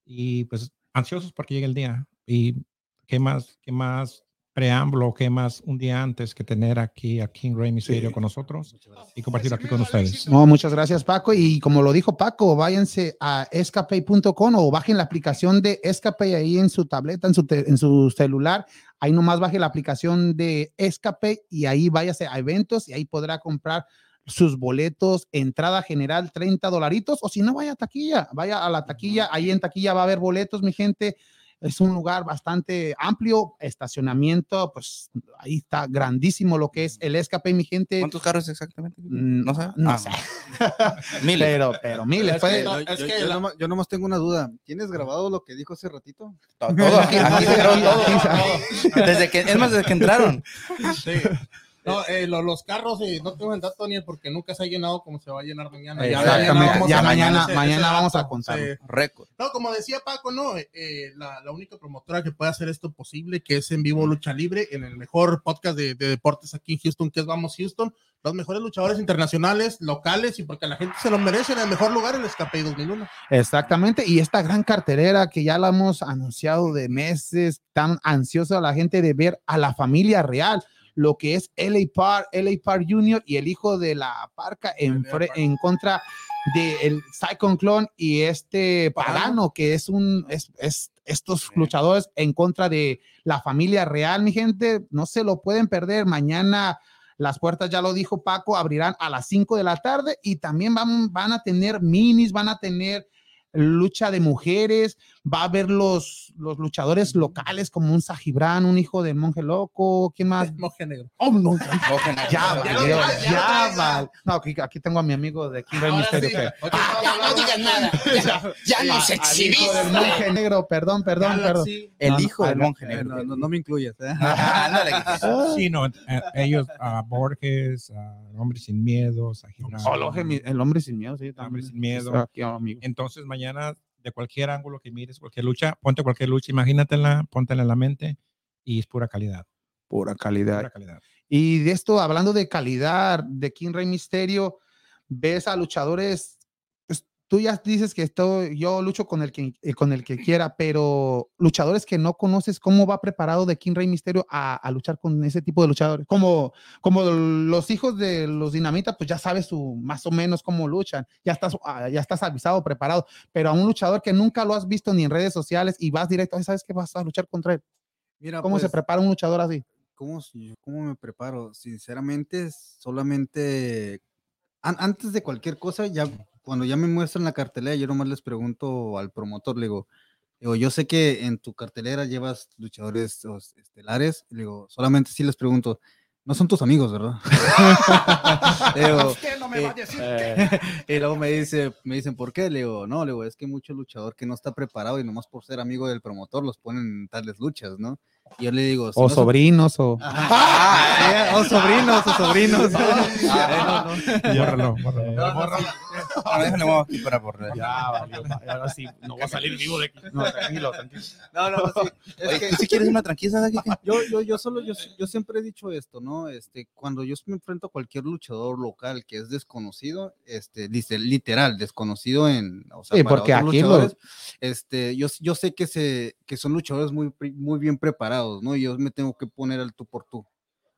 y pues ansiosos porque llegue el día. Y qué más, qué más preámbulo, qué más un día antes que tener aquí a King Rey Misterio Sí. con nosotros y compartir aquí con ustedes. No, muchas gracias, Paco. Y como lo dijo Paco, váyanse a escape.com o bajen la aplicación de Escape ahí en su tableta, en su, te- en su celular. Ahí nomás baje la aplicación de Escape y ahí váyase a eventos y ahí podrá comprar sus boletos, entrada general 30 dolaritos, o si no, vaya a taquilla, vaya a la taquilla, ahí en taquilla va a haber boletos, mi gente. Es un lugar bastante amplio, estacionamiento, pues ahí está grandísimo lo que es el escape, mi gente. ¿Cuántos carros exactamente? Mm, No sé. no Ah, sé. *laughs* Miles. Pero, pero miles. Es puede- que- Yo, es yo- que yo la- nomás, yo nomás tengo una duda. ¿Tienes grabado lo que dijo hace ratito? To- Todo aquí, aquí se grabó *laughs* todo. Desde que, es más, desde que entraron. Sí. No, eh, lo- los carros, eh, no tengo el dato ni porque nunca se ha llenado como se va a llenar mañana. Ya Exactamente. Ya mañana- mañana vamos a sí. Récord. No, como decía Paco, no, eh, eh, la, la única promotora que puede hacer esto posible, que es en vivo Lucha Libre, en el mejor podcast de, de deportes aquí en Houston, que es Vamos Houston, los mejores luchadores internacionales, locales, y porque la gente se lo merece en el mejor lugar, el Escape 2001. Exactamente, y esta gran carterera que ya la hemos anunciado de meses, tan ansiosa la gente de ver a la familia real, lo que es LA Park, LA Park Junior y el hijo de la Parca en, en contra de el Cyclone Clone y este Pagano, que es un, es, es- estos luchadores en contra de la familia real, mi gente, no se lo pueden perder. Mañana. Las puertas, ya lo dijo Paco, abrirán a las 5 de la tarde y también van, van a tener minis, van a tener lucha de mujeres, va a haber los, los luchadores locales como un Sajibran, un hijo de monje loco, ¿quién más? *laughs* Monje negro. Oh, no, *laughs* ya Ya, valió, ya, ya, ya valió. No, aquí, aquí tengo a mi amigo de King Rey Misterio. sí, Ya no digas nada. *laughs* Ya, ya nos exhibiste. del monje negro, perdón, perdón, perdón. El hijo del monje Eh, negro. no, no, no me incluyes. ¿eh? Sí, no, eh, ellos, a Borges, a Hombre Sin Miedo, a Gibran. Oh, el, hombre- el hombre sin miedo, sí, Hombre también. sin miedo. Entonces, mañana, de cualquier ángulo que mires, cualquier lucha, ponte cualquier lucha, imagínatela, póntela en la mente y es pura calidad. Pura calidad. Pura calidad. Y de esto, hablando de calidad, de King Rey Misterio, ves a luchadores, tú ya dices que estoy, yo lucho con el, que, eh, con el que quiera, pero luchadores que no conoces, ¿cómo va preparado de King Rey Misterio a, a luchar con ese tipo de luchadores? Como, como los hijos de los Dinamita, pues ya sabes su, más o menos cómo luchan, ya estás, ah, ya estás avisado, preparado, pero a un luchador que nunca lo has visto ni en redes sociales y vas directo, "Ay, ¿sabes que vas a luchar contra él? Mira, ¿Cómo se pues, prepara un luchador así? ¿Cómo, cómo me preparo? Sinceramente, solamente an- antes de cualquier cosa, ya cuando ya me muestran la cartelera, yo nomás les pregunto al promotor, le digo, digo, yo sé que en tu cartelera llevas luchadores estelares, le digo, solamente si les pregunto, no son tus amigos, ¿verdad? *laughs* Le *laughs* digo, Usted no me va a decir *laughs* y luego me dice, me dicen, ¿por qué? Le digo, no, le digo, es que mucho luchador que no está preparado y nomás por ser amigo del promotor los ponen en tales luchas, ¿no? Y yo le digo, si O no sobrinos, o... Ajá. *laughs* o sobrinos, o sobrinos. Ah, Bórralo, bórralo. Ahora déjale vamos aquí para borrar. Ya, valió, ahora sí, no va a salir vivo de aquí. No, tranquilo, tranquilo. No, no, sí. Es Oye, que ¿tú si quieres una tranquila yo, yo, yo solo, yo, yo siempre he dicho esto, ¿no? Este, cuando yo me enfrento a cualquier luchador local que es desconocido, este, dice literal, desconocido en, o sea, Sí, para porque otros aquí lo- luchadores, este, yo, yo sé que se, que son luchadores muy, muy bien preparados, ¿no? Y yo me tengo que poner al tú por tú.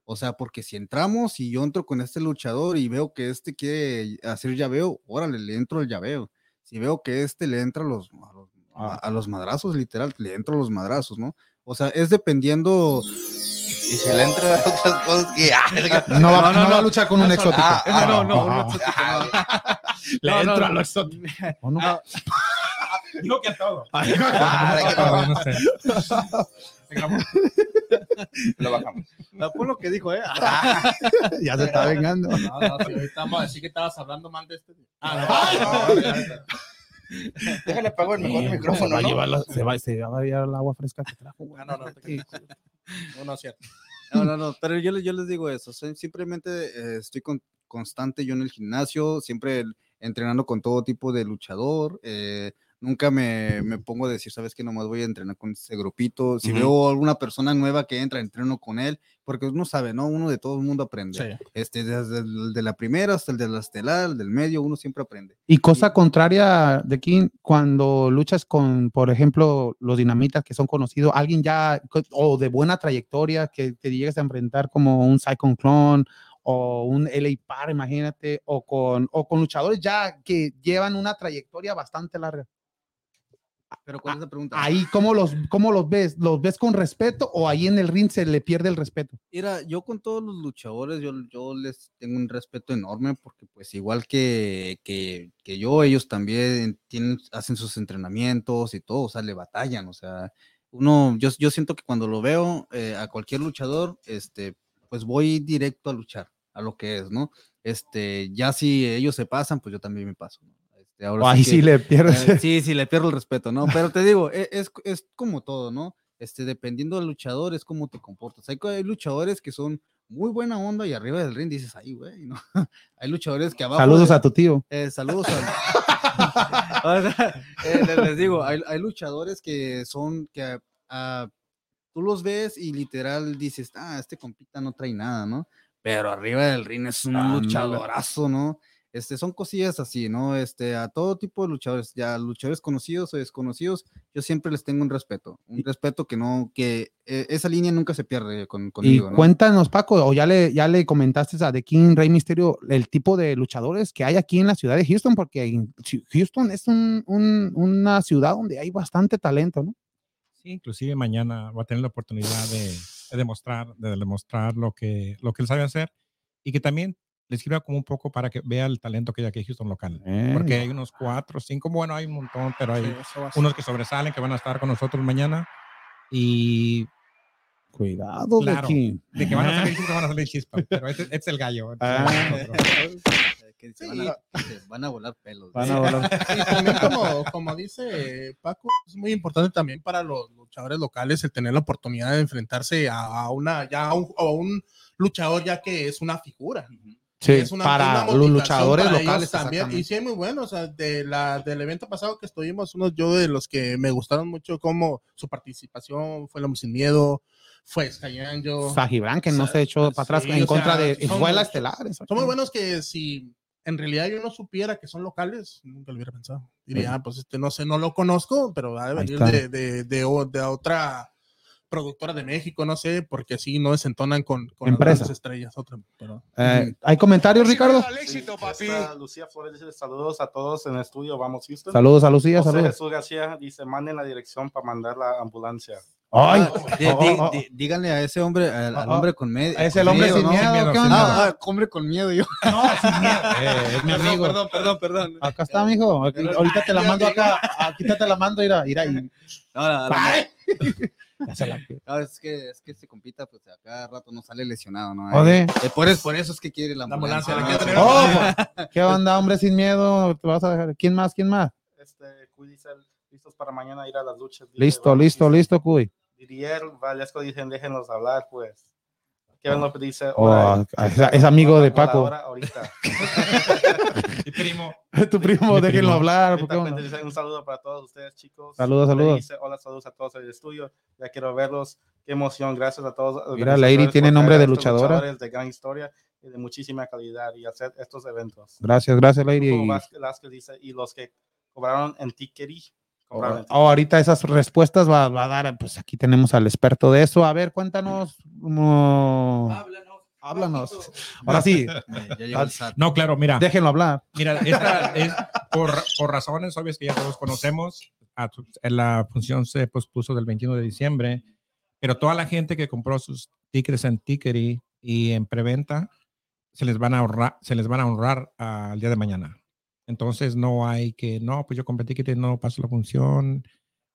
O sea, porque si entramos y yo entro con este luchador y veo que este quiere hacer llaveo, órale, le entro al llaveo. Si veo que este le entra a los, a los, a- a los madrazos, literal, le entro a los madrazos, ¿no? O sea, es dependiendo. Y se le entra otras cosas que. ah, No va, no, va a luchar con un exótico. Ah, ah, no, no, ah, exótico, no. *laughs* Le no, entra no, a lo no. exótico. ¿O no? *laughs* No, Digo que a todo. ah, Todavía no sé. *laughs* *laughs* Lo bajamos. no, fue lo que dijo, ¿eh? *laughs* ya se está vengando. No, no, sí, ahorita vamos a decir que estabas hablando mal de este. Ah, no, no, no, no. Déjale apago el mejor micrófono, va a ¿no? llevar la- se, va, se va a llevar el agua fresca que trajo. güey. Ah, no, no, Sí. no, no es cierto. No, no, no, pero yo, les- yo les digo eso, simplemente eh, estoy con- constante yo en el gimnasio, siempre el- entrenando con todo tipo de luchador, eh, nunca me, me pongo a decir, sabes que nomás voy a entrenar con ese grupito, si veo alguna persona nueva que entra, entreno con él, porque uno sabe, ¿no? Uno de todo el mundo aprende, Sí. este, desde el de la primera hasta el de la estelar, el del medio, uno siempre aprende. Y cosa contraria de King, cuando luchas con, por ejemplo, los dinamitas que son conocidos, alguien ya o de buena trayectoria que te llegues a enfrentar como un Cyclone Clone o un LA Par, imagínate, o con, o con luchadores ya que llevan una trayectoria bastante larga. Pero ¿cuál es la pregunta? Ahí, ¿cómo los, cómo los ves? ¿Los ves con respeto o ahí en el ring se le pierde el respeto? Mira, yo con todos los luchadores, yo, yo les tengo un respeto enorme porque pues igual que, que, que yo, ellos también tienen, hacen sus entrenamientos y todo, o sea, le batallan, o sea, uno, yo, yo siento que cuando lo veo eh, a cualquier luchador, este, pues voy directo a luchar, a lo que es, ¿no? Este, ya si ellos se pasan, pues yo también me paso, ¿no? Este, ahora ahí que- sí le pierdes. *laughs* eh, sí, sí, le pierdo el respeto, ¿no? Pero te digo, e- es, es como todo, ¿no? este, dependiendo del luchador, es cómo te comportas. Hay, hay luchadores que son muy buena onda y arriba del ring dices, ay, güey, ¿no? *laughs* hay luchadores que abajo. Saludos de- a tu tío. eh, saludos a... *laughs* O sea, eh, les, digo, hay, hay luchadores que son, que ah, tú los ves y literal dices, ah, este compita no trae nada, ¿no? Pero arriba del ring es un luchadorazo, ¿no? Este, son cosillas así, ¿no? Este, a todo tipo de luchadores, ya luchadores conocidos o desconocidos, yo siempre les tengo un respeto, un respeto que no, que eh, esa línea nunca se pierde con, Y conmigo, ¿no? cuéntanos, Paco, o ya le, ya le comentaste a The King Rey Misterio el tipo de luchadores que hay aquí en la ciudad de Houston, porque Houston es un- un- una ciudad donde hay bastante talento, ¿no? Sí, inclusive mañana va a tener la oportunidad de, de demostrar, de demostrar lo que, lo que él sabe hacer y que también le sirva como un poco para que vea el talento que hay aquí en Houston local. Porque hay unos cuatro, cinco, bueno, hay un montón, pero hay Sí, unos que sobresalen que van a estar con nosotros mañana y Cuidado, Claro. The King. de que van a salir *laughs* chispas, van a salir chispas, pero este, este es el gallo. este Ah. Eh, *laughs* que se van, Sí. a, se van a volar pelos. Van a volar. *laughs* Y también como, como dice Paco, es muy importante también para los luchadores locales el tener la oportunidad de enfrentarse a, a una ya a un, a un luchador ya que es una figura. Sí, es una- para una los luchadores para locales también. Y sí, muy bueno. O sea, de la, del evento pasado que estuvimos, uno yo de los que me gustaron mucho como su participación fue Lomo Sin Miedo, fue Angel. Sajibran, que no se echó para atrás sí, en contra sea, de. Fue la estelar. Son muy buenos que si en realidad yo no supiera que son locales, nunca lo hubiera pensado. Diría, "Ah, pues este no sé, no lo conozco, pero de Ahí venir de, de, de, de otra productora de México, no sé, porque así no desentonan con, con las Empresa. grandes estrellas. Otra, pero, Eh, ¿Hay comentarios, Ricardo? Está Lucía Flores dice saludos a todos en el estudio, vamos Houston. Saludos a Lucía, José saludos. Jesús García dice, manden la dirección para mandar la ambulancia. Ay, oh, oh. di- díganle a ese hombre, al, al Oh, oh. hombre con medio. Es el hombre sin ¿no? miedo. miedo, ¿Qué sin onda? Ah, *laughs* ah, hombre con miedo yo. *laughs* No, sin miedo. *laughs* Eh, es mi Perdón, amigo. perdón, perdón, perdón. Acá está, mijo. Aquí- ahorita te la mando acá. Aquí te la mando, mira, mira. Y... No, se la- *laughs* no, es que es que este compita, pues a cada rato no sale lesionado, ¿no? Joder. Eh, por, eso, por eso es que quiere la La ambulancia. ambulancia, ¿no? la Oh, ¿Qué onda, hombre sin miedo? ¿Te vas a dejar? ¿Quién más? ¿Quién más? Este, Cuy dice, listos para mañana ir a las luchas. Dice, Listo, "Vamos, listo, Houston". listo, Cuy. Didier Valesco dicen, déjenos hablar, pues. Kevin López dice, Oh, "Hola, es, es amigo de hola, hola, Paco. ahora, ahorita. *laughs* Mi primo. *laughs* tu primo, Mi déjenlo primo. hablar. Ahorita, ¿por qué pues, un saludo para todos ustedes, chicos. Saludos, saludos. Dice, hola, saludos a todos en el estudio. Ya quiero verlos. Qué emoción. Gracias a todos. Mira, Lady tiene nombre de luchadora. luchadores de gran historia y de muchísima calidad y hacer estos eventos. Gracias, gracias, Lady. Como Vázquez, Vázquez dice, y los que cobraron en Tickery. Oh, ahorita esas respuestas va, va a dar, pues aquí tenemos al experto de eso. A ver, cuéntanos. como- Háblanos. *laughs* Ahora sí, Eh. No, claro, mira. déjenlo hablar. Mira, esta *laughs* es por, por razones obvias que ya todos conocemos. La función se pospuso del 21 de diciembre, pero toda la gente que compró sus tickets en Tickery y en preventa se les van a ahorrar, se les van a honrar al día de mañana. Entonces no hay que, no, pues yo compré ticket no paso la función,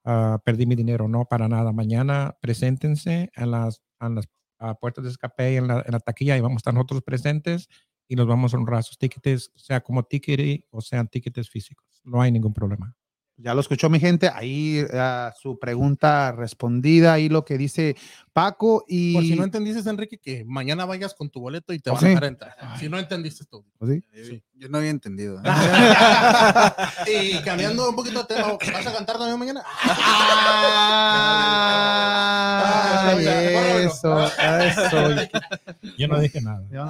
ah, perdí mi dinero, no, para nada. Mañana preséntense en las, las ah, puertas de escape, en la, en la taquilla y vamos a estar nosotros presentes y nos vamos a honrar sus tickets, sea como ticket o sean tickets físicos. No hay ningún problema. Ya lo escuchó mi gente. Ahí ah, su pregunta respondida. Ahí lo que dice Paco. Y Por si no entendiste, Enrique, que mañana vayas con tu boleto y te ¿Oh, van sí? a dejar entrar. Si no entendiste tú. ¿Sí? Yo- Yo no había entendido. ¿eh? *laughs* y cambiando un poquito de tema, ¿vas a cantar también mañana? *laughs* Ay, eso, eso. *laughs* Yo no dije nada. Yo-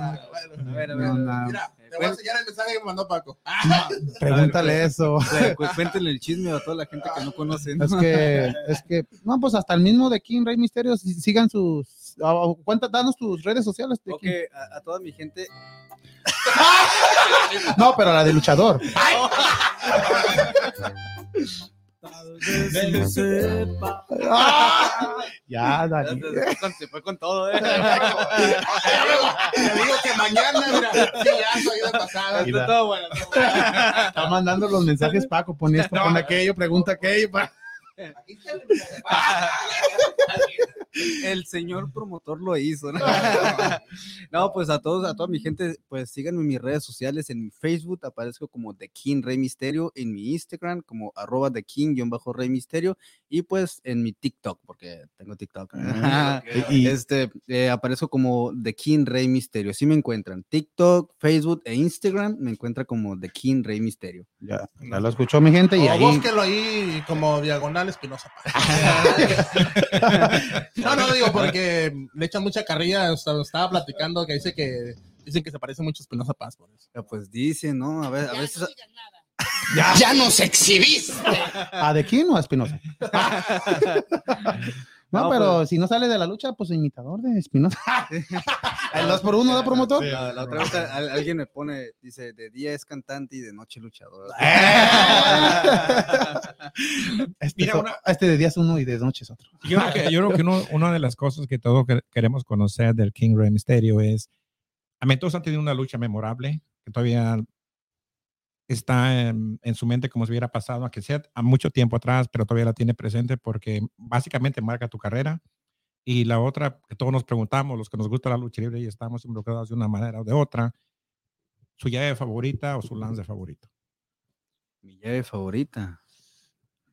Bueno, no, no. Mira, te voy a enseñar el mensaje que me mandó Paco. *laughs* Pregúntale eso. Cu- cu- Cuéntenle el chisme a toda la gente que no conoce. ¿no? Es que, *laughs* es que, no, pues hasta el mismo de King Rey Misterio, si- sigan sus, ah, cuenta, danos tus redes sociales. de Ok, King. a, a toda mi gente, *laughs* No, pero la de luchador. Ya, Dani. se fue con- se fue con todo, ¿eh? Te digo que mañana, mira, ya soy de pasada. Todo bueno. Está mandando los mensajes, Paco. Pon esto, pon aquello, pregunta aquello. pa- el señor promotor lo hizo. ¿no? *laughs* No, pues a todos, a toda mi gente, pues síganme en mis redes sociales. En mi Facebook aparezco como The King Rey Misterio, en mi Instagram como arroba The King-Rey Misterio y pues en mi TikTok, porque tengo TikTok. *laughs* Y- Este, eh, aparezco como The King Rey Misterio. Así me encuentran. TikTok, Facebook e Instagram me encuentra como The King Rey Misterio. Ya, ya lo escuchó mi gente y O ahí. búsquelo ahí como diagonal Espinosa Paz. *laughs* *laughs* no, no digo porque le echan mucha carrilla. o sea, Estaba platicando que dice que dicen que se parece mucho a Espinosa Paz. Por eso. Ya, Pues dice, ¿no? A, ver, a veces. *laughs* Ya nos exhibiste. ¿A de quién o a Espinosa? No, No, pero si no sale de la lucha, pues imitador de Espinosa. *laughs* El 2 por 1 da promotor. La, la otra vez al- alguien me pone, dice, de día es cantante y de noche luchador. *laughs* Este, Mira, es o- una- este de día es uno y de noche es otro. Yo creo que, yo creo que uno- una de las cosas que todos que- queremos conocer del King Rey Misterio es, a mí todos han tenido una lucha memorable que todavía está en, en su mente como si hubiera pasado, aunque sea a mucho tiempo atrás, pero todavía la tiene presente porque básicamente marca tu carrera. Y la otra que todos nos preguntamos, los que nos gusta la lucha libre y estamos involucrados de una manera o de otra, su llave favorita o su lance favorito. Mi llave favorita.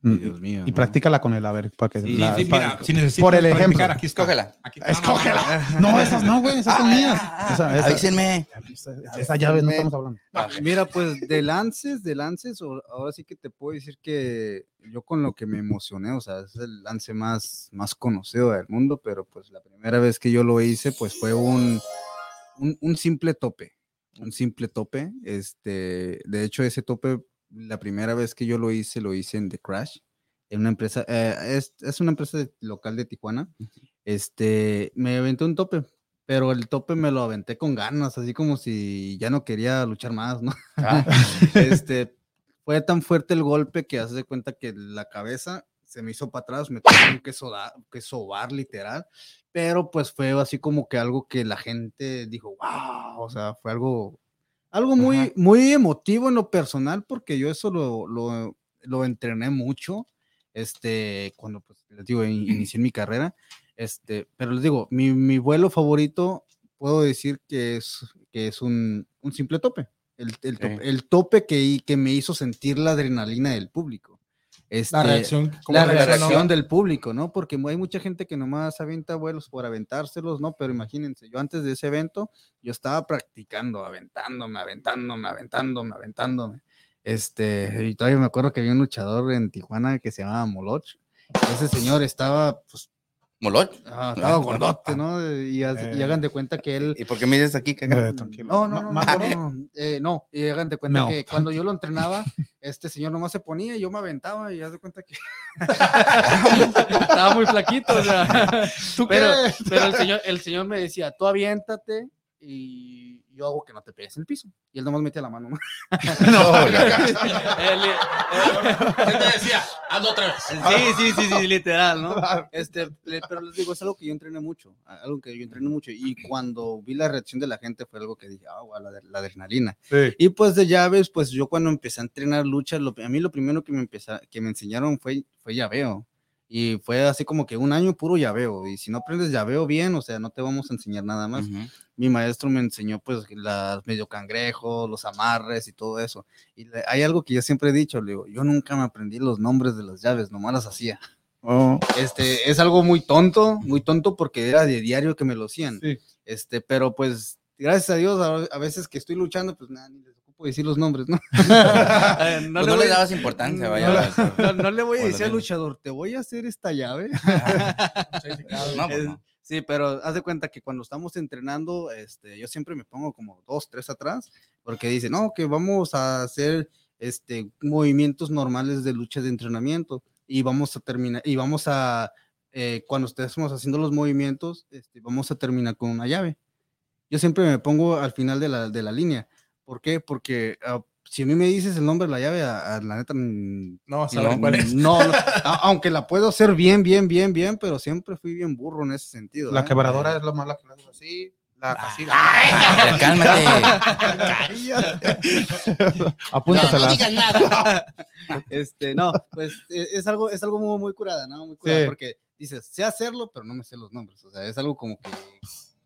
Mm, Dios mío. Y ¿no? practícala con él, a ver, para que Sí, la- Sí, mira, si necesitas por el ejemplo. aquí está. Escógela. Aquí está. Escógela. No, esas no, güey, esas son mías. Esa, esa, Avísenme. esa- esa llave no estamos hablando. Mira, pues de lances, de lances, o- ahora sí que te puedo decir que yo con lo que me emocioné, o sea, es el lance más, más conocido del mundo, pero pues la primera vez que yo lo hice, pues fue un, un, un simple tope, un simple tope. Este, de hecho, ese tope, la primera vez que yo lo hice, lo hice en The Crash, en una empresa, eh, es, es una empresa local de Tijuana. Este, me aventé un tope, pero el tope me lo aventé con ganas, así como si ya no quería luchar más, ¿no? *laughs* este, *laughs* fue tan fuerte el golpe que hace de cuenta que la cabeza se me hizo para atrás, me tuvieron que, que sobar literal, pero pues fue así como que algo que la gente dijo, wow, o sea, fue algo, algo muy, muy emotivo en lo personal, porque yo eso lo, lo, lo entrené mucho, este, cuando pues les digo, in- inicié mi carrera, este, pero les digo, mi, mi vuelo favorito, puedo decir que es, que es un, un simple tope. El, el tope, Sí. el tope que, que me hizo sentir la adrenalina del público. Este, La reacción. ¿cómo la reacción del público, ¿no? Porque hay mucha gente que nomás avienta vuelos por aventárselos, ¿no? Pero imagínense, yo antes de ese evento, yo estaba practicando, aventándome, aventándome, aventándome, aventándome. Este, y todavía me acuerdo que había un luchador en Tijuana que se llamaba Moloch. Ese señor estaba, pues, ¿Moloch? ah, estaba gordote, ¿no? Y, Eh. hagan de cuenta que él, ¿Y por qué me dices aquí? Eh, tranquilo. no, no, no, Ma- no, ma- no, no, eh, no, y hagan de cuenta No. que *laughs* cuando yo lo entrenaba, este señor nomás se ponía y yo me aventaba y haz de cuenta que *laughs* estaba muy flaquito, o sea, pero, pero el señor, el señor me decía, tú aviéntate y yo hago que no te pegues en el piso. Y él nomás metía la mano. ¿no? *laughs* *laughs* Él, Él te decía, hazlo otra vez. Sí, sí, sí, sí, literal, ¿no? Este, le- pero les digo, es algo que yo entrené mucho, algo que yo entrené mucho. Y cuando vi la reacción de la gente fue algo que dije, ah, guau, la, la adrenalina. Y pues de llaves, pues yo cuando empecé a entrenar lucha, lo- a mí lo primero que me, empeza- que me enseñaron fue, fue llaveo. Y fue así como que un año puro llaveo. Y si no aprendes llaveo bien, o sea, no te vamos a enseñar nada más mi maestro me enseñó pues las medio cangrejos, los amarres y todo eso. Y le- hay algo que yo siempre he dicho, le digo, yo nunca me aprendí los nombres de las llaves, nomás las hacía. Oh, Este, es algo muy tonto, muy tonto porque era de diario que me lo hacían. Sí. Este, pero pues, gracias a Dios, a, a veces que estoy luchando, pues nada, ni les ocupo decir los nombres, ¿no? *laughs* Eh, Pues no le dabas importancia, vaya. no, no le voy a decir al luchador, te voy a hacer esta llave. *laughs* No, pues Es- no. Sí, pero haz de cuenta que cuando estamos entrenando, este, yo siempre me pongo como dos, tres atrás, porque dice, no, que vamos a hacer este, movimientos normales de lucha de entrenamiento y vamos a terminar, y vamos a, eh, cuando estemos haciendo los movimientos, este, vamos a terminar con una llave. Yo siempre me pongo al final de la, de la línea. ¿Por qué? Porque ah, si a mí me dices el nombre de la llave, a, a la neta, mm, No, no, ¿sabes cuál es? no, no, *laughs* a- aunque la puedo hacer bien, bien, bien, bien, pero siempre fui bien burro en ese sentido. La ¿eh? quebradora es lo más la que así. La casilla. *laughs* Ya, cálmate. *laughs* No, Apúntasela. no digas nada. Este, no, pues e- es algo, es algo muy, muy curada, ¿no? Muy curada, Sí. porque dices, sé hacerlo, pero no me sé los nombres. O sea, es algo como que,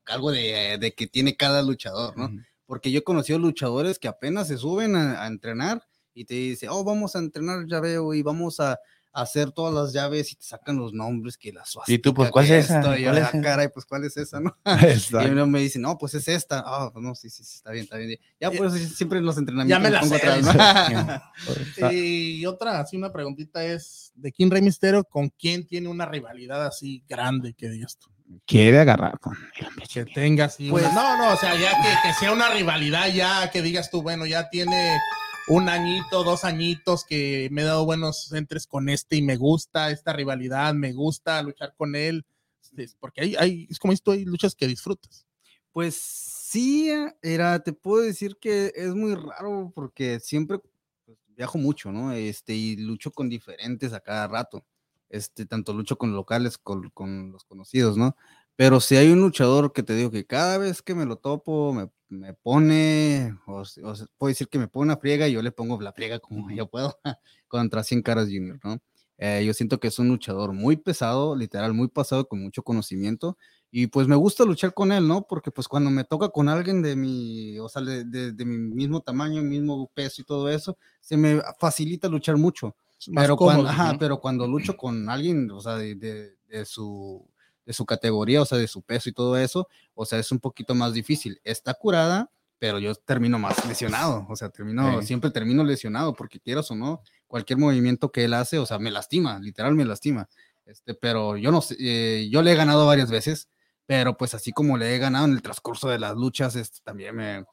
algo de, de que tiene cada luchador, ¿no? Ujú. Porque yo he conocido luchadores que apenas se suben a, a entrenar y te dicen, oh, vamos a entrenar llaveo y vamos a, a hacer todas las llaves y te sacan los nombres que las Y tú, pues, ¿cuál es esa? esto", y yo, ¿Cuál es "Ah, esa?" caray, pues, ¿cuál es esa, no? *laughs* Y uno me dice, no, pues es esta. Ah, pues no, sí, sí, sí, está bien, está bien. Ya, Ya- pues siempre en los entrenamientos me la pongo sé, atrás, ¿no? *laughs* Y otra, así una preguntita es, ¿de quién Rey Misterio con quién tiene una rivalidad así grande que digas tú? Quiere agarrar con el hombre Que tenga así Pues- una- No, no, o sea, ya que, que sea una rivalidad ya que digas tú, bueno, ya tiene un añito, dos añitos que me he dado buenos entres con este y me gusta esta rivalidad, me gusta luchar con él, es- porque hay, hay es como esto, hay luchas que disfrutas. Pues sí, era, te puedo decir que es muy raro porque siempre pues, viajo mucho, ¿no? Este, y lucho con diferentes a cada rato. Este, tanto lucho con locales, con, con los conocidos, ¿no? Pero si hay un luchador que te digo que cada vez que me lo topo, me, me pone, o, o puedo decir que me pone una friega y yo le pongo la friega como yo puedo *laughs* contra 100 caras junior, ¿no? Eh, yo siento que es un luchador muy pesado, literal, muy pasado, con mucho conocimiento. Y pues me gusta luchar con él, ¿no? Porque pues cuando me toca con alguien de mi, o sea, de, de- de mi mismo tamaño, mismo peso y todo eso, se me facilita luchar mucho. Pero cómodo, cuando, ajá, ¿no? pero cuando lucho con alguien, o sea, de, de- de su, de su categoría, o sea, de su peso y todo eso, o sea, es un poquito más difícil. Está curada, pero yo termino más lesionado, o sea, termino, Sí. siempre termino lesionado, porque quieras o no, cualquier movimiento que él hace, o sea, me lastima, literal me lastima. Este, pero yo no sé, eh, yo le he ganado varias veces, pero pues así como le he ganado en el transcurso de las luchas, este, también me,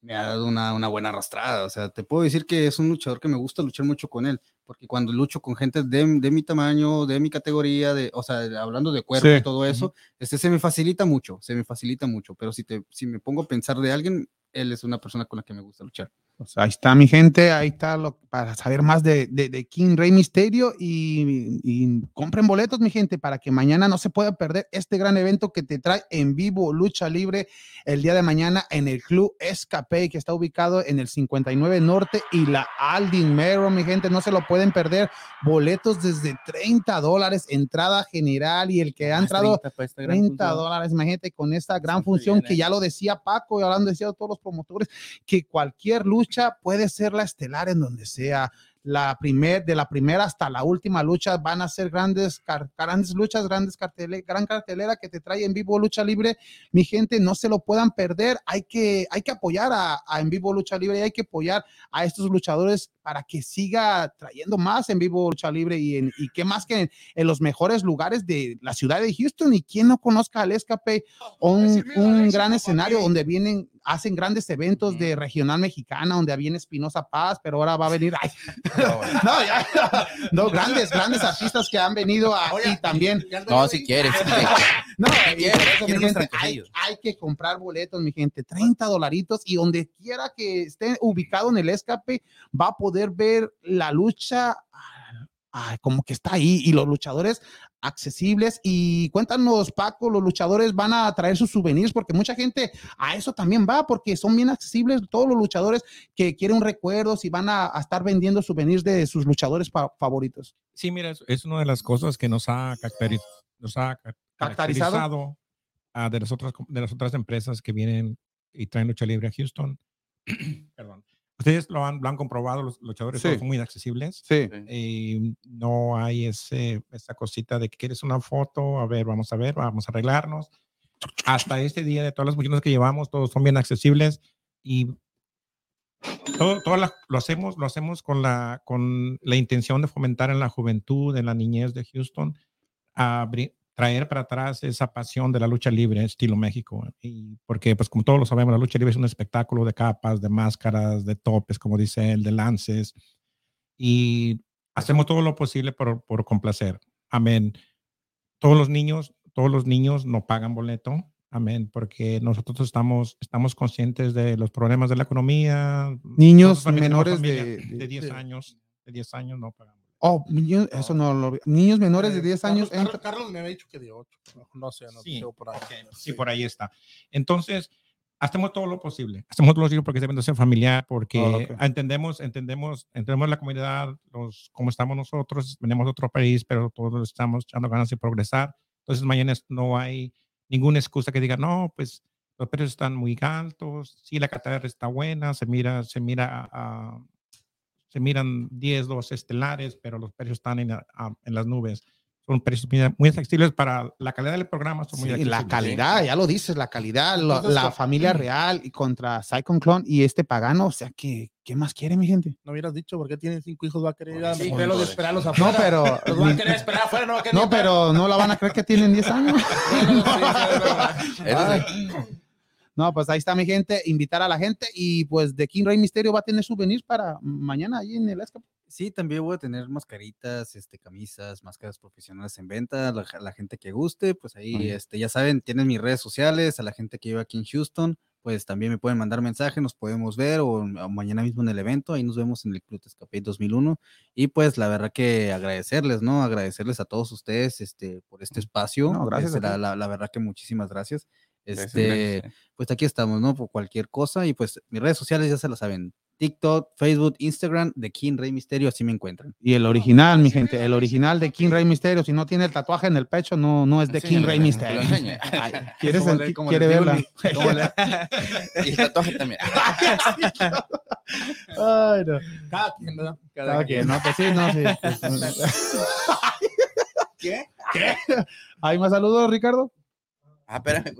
me ha dado una, una buena arrastrada. O sea, te puedo decir que es un luchador que me gusta luchar mucho con él, porque cuando lucho con gente de, de mi tamaño, de mi categoría, de, o sea, hablando de cuerpo Sí. y todo eso, este, se me facilita mucho, se me facilita mucho, pero si, te, si me pongo a pensar de alguien, él es una persona con la que me gusta luchar. Pues ahí está, mi gente. Ahí está lo, para saber más de, de, de King Rey Misterio. Y, y compren boletos, mi gente, para que mañana no se pueda perder este gran evento que te trae en vivo Lucha Libre el día de mañana en el Club Escape, que está ubicado en el 59 Norte y la Aldin Mero, mi gente. No se lo pueden perder. Boletos desde 30 dólares, entrada general. Y el que ha entrado 30 para esta gran 30 función. dólares, imagínate, con esta gran función bien, que ¿eh? ya lo decía Paco y hablando decía todos los promotores, que cualquier lucha puede ser la estelar en donde sea. La primer, de la primera hasta la última lucha van a ser grandes, grandes luchas, grandes cartele, gran cartelera que te trae en vivo lucha libre. Mi gente, no se lo puedan perder. Hay que, hay que apoyar a, a en vivo lucha libre y hay que apoyar a estos luchadores para que siga trayendo más en vivo lucha libre y, en, y qué más que en, en los mejores lugares de la ciudad de Houston. Y quien no conozca al Escape, un, un gran escenario donde vienen, hacen grandes eventos de regional mexicana, donde viene Espinosa Paz, pero ahora va a venir, ay, *laughs* no, ya, *laughs* no, grandes, grandes artistas que han venido aquí también. *laughs* No, si quieres. No, hay que comprar boletos, mi gente, 30 dolaritos y donde quiera que esté ubicado en el escape, va a poder ver la lucha ah, como que está ahí y los luchadores accesibles y cuéntanos Paco, los luchadores van a traer sus souvenirs porque mucha gente a eso también va porque son bien accesibles todos los luchadores que quieren recuerdos y van a, a estar vendiendo souvenirs de sus luchadores fa- favoritos. Sí, mira, es, es una de las cosas que nos ha, caracteri- nos ha ca- ¿Caracterizado? ah, de, las otras, de las otras empresas que vienen y traen lucha libre a Houston. *clears throat* Perdón. Ustedes lo han, lo han comprobado, los luchadores Sí. son muy accesibles. Sí. Y no hay ese, esa cosita de que quieres una foto, a ver, vamos a ver, vamos a arreglarnos. Hasta este día de todas las funciones que llevamos, todos son bien accesibles y todo, todo la- lo hacemos, lo hacemos con la, con la intención de fomentar en la juventud, en la niñez de Houston, a traer para atrás esa pasión de la lucha libre estilo México. Y porque, pues como todos lo sabemos, la lucha libre es un espectáculo de capas, de máscaras, de topes, como dice él, de lances. Y hacemos todo lo posible por, por complacer. Amén. Todos los niños, todos los niños no pagan boleto. Amén, porque nosotros estamos, estamos conscientes de los problemas de la economía. Niños menores familia de- de 10 de- años, de 10 años no pagan. Oh, niños, eso no lo vi. Niños menores de 10 años. Eh, Carlos, entra- Carlos, Carlos me había dicho que de ocho. No, no sé, no Sí, sé por ahí. Sí, por ahí está. Entonces, hacemos todo lo posible. Hacemos todo lo posible porque evento sea familiar, porque Oh, ok. entendemos, entendemos, entendemos la comunidad, los, cómo estamos nosotros, venimos de otro país, pero todos estamos echando ganas de progresar. Entonces, mañana no hay ninguna excusa que diga, no, pues los precios están muy altos, sí, la cartera está buena, se mira, se mira, ah, se miran 10, 12 estelares, pero los precios están en, la- en las nubes. Son precios muy- accesibles para la calidad del programa. Son muy Sí, la calidad, ya lo dices, la calidad, lo- Entonces, la con- familia real y contra Psychon Clone y este pagano, o sea, ¿qué, qué más quiere mi gente? No hubieras dicho, ¿por qué tiene cinco hijos? Va a querer ir a Sí, joder. esperarlos No, afuera. pero Los va a querer esperar afuera, no va a querer no, pero no la van a creer que tienen 10 años. Eso *laughs* sí. No, pues ahí está mi gente, invitar a la gente y pues de King Rey Misterio va a tener souvenirs para mañana ahí en el escape. Sí, también voy a tener mascaritas, este, camisas, máscaras profesionales en venta. La, la gente que guste, pues ahí, este, ya saben, tienen mis redes sociales. A la gente que vive aquí en Houston, pues también me pueden mandar mensaje, nos podemos ver o, o mañana mismo en el evento. Ahí nos vemos en el Club Escape 2001. Y pues la verdad que agradecerles, ¿no? Agradecerles a todos ustedes, este, por este espacio. No, gracias Este, la, ti. la- la verdad que muchísimas gracias. Este, pues aquí estamos, ¿no? Por cualquier cosa. Y pues mis redes sociales ya se lo saben. TikTok, Facebook, Instagram, de King Rey Misterio, así me encuentran. Y el original, mi gente, el original de King Rey Misterio, si no tiene el tatuaje en el pecho, no, no es de King Rey Misterio. *laughs* Ay, *laughs* ¿Quieres quiere verla? *laughs* Y el tatuaje también. Ay, no. Cada quien, ¿verdad? Cada quien, no, pues sí, no, sí. pues, ¿Qué? ¿Hay más saludos, Ricardo? Ah, espérame.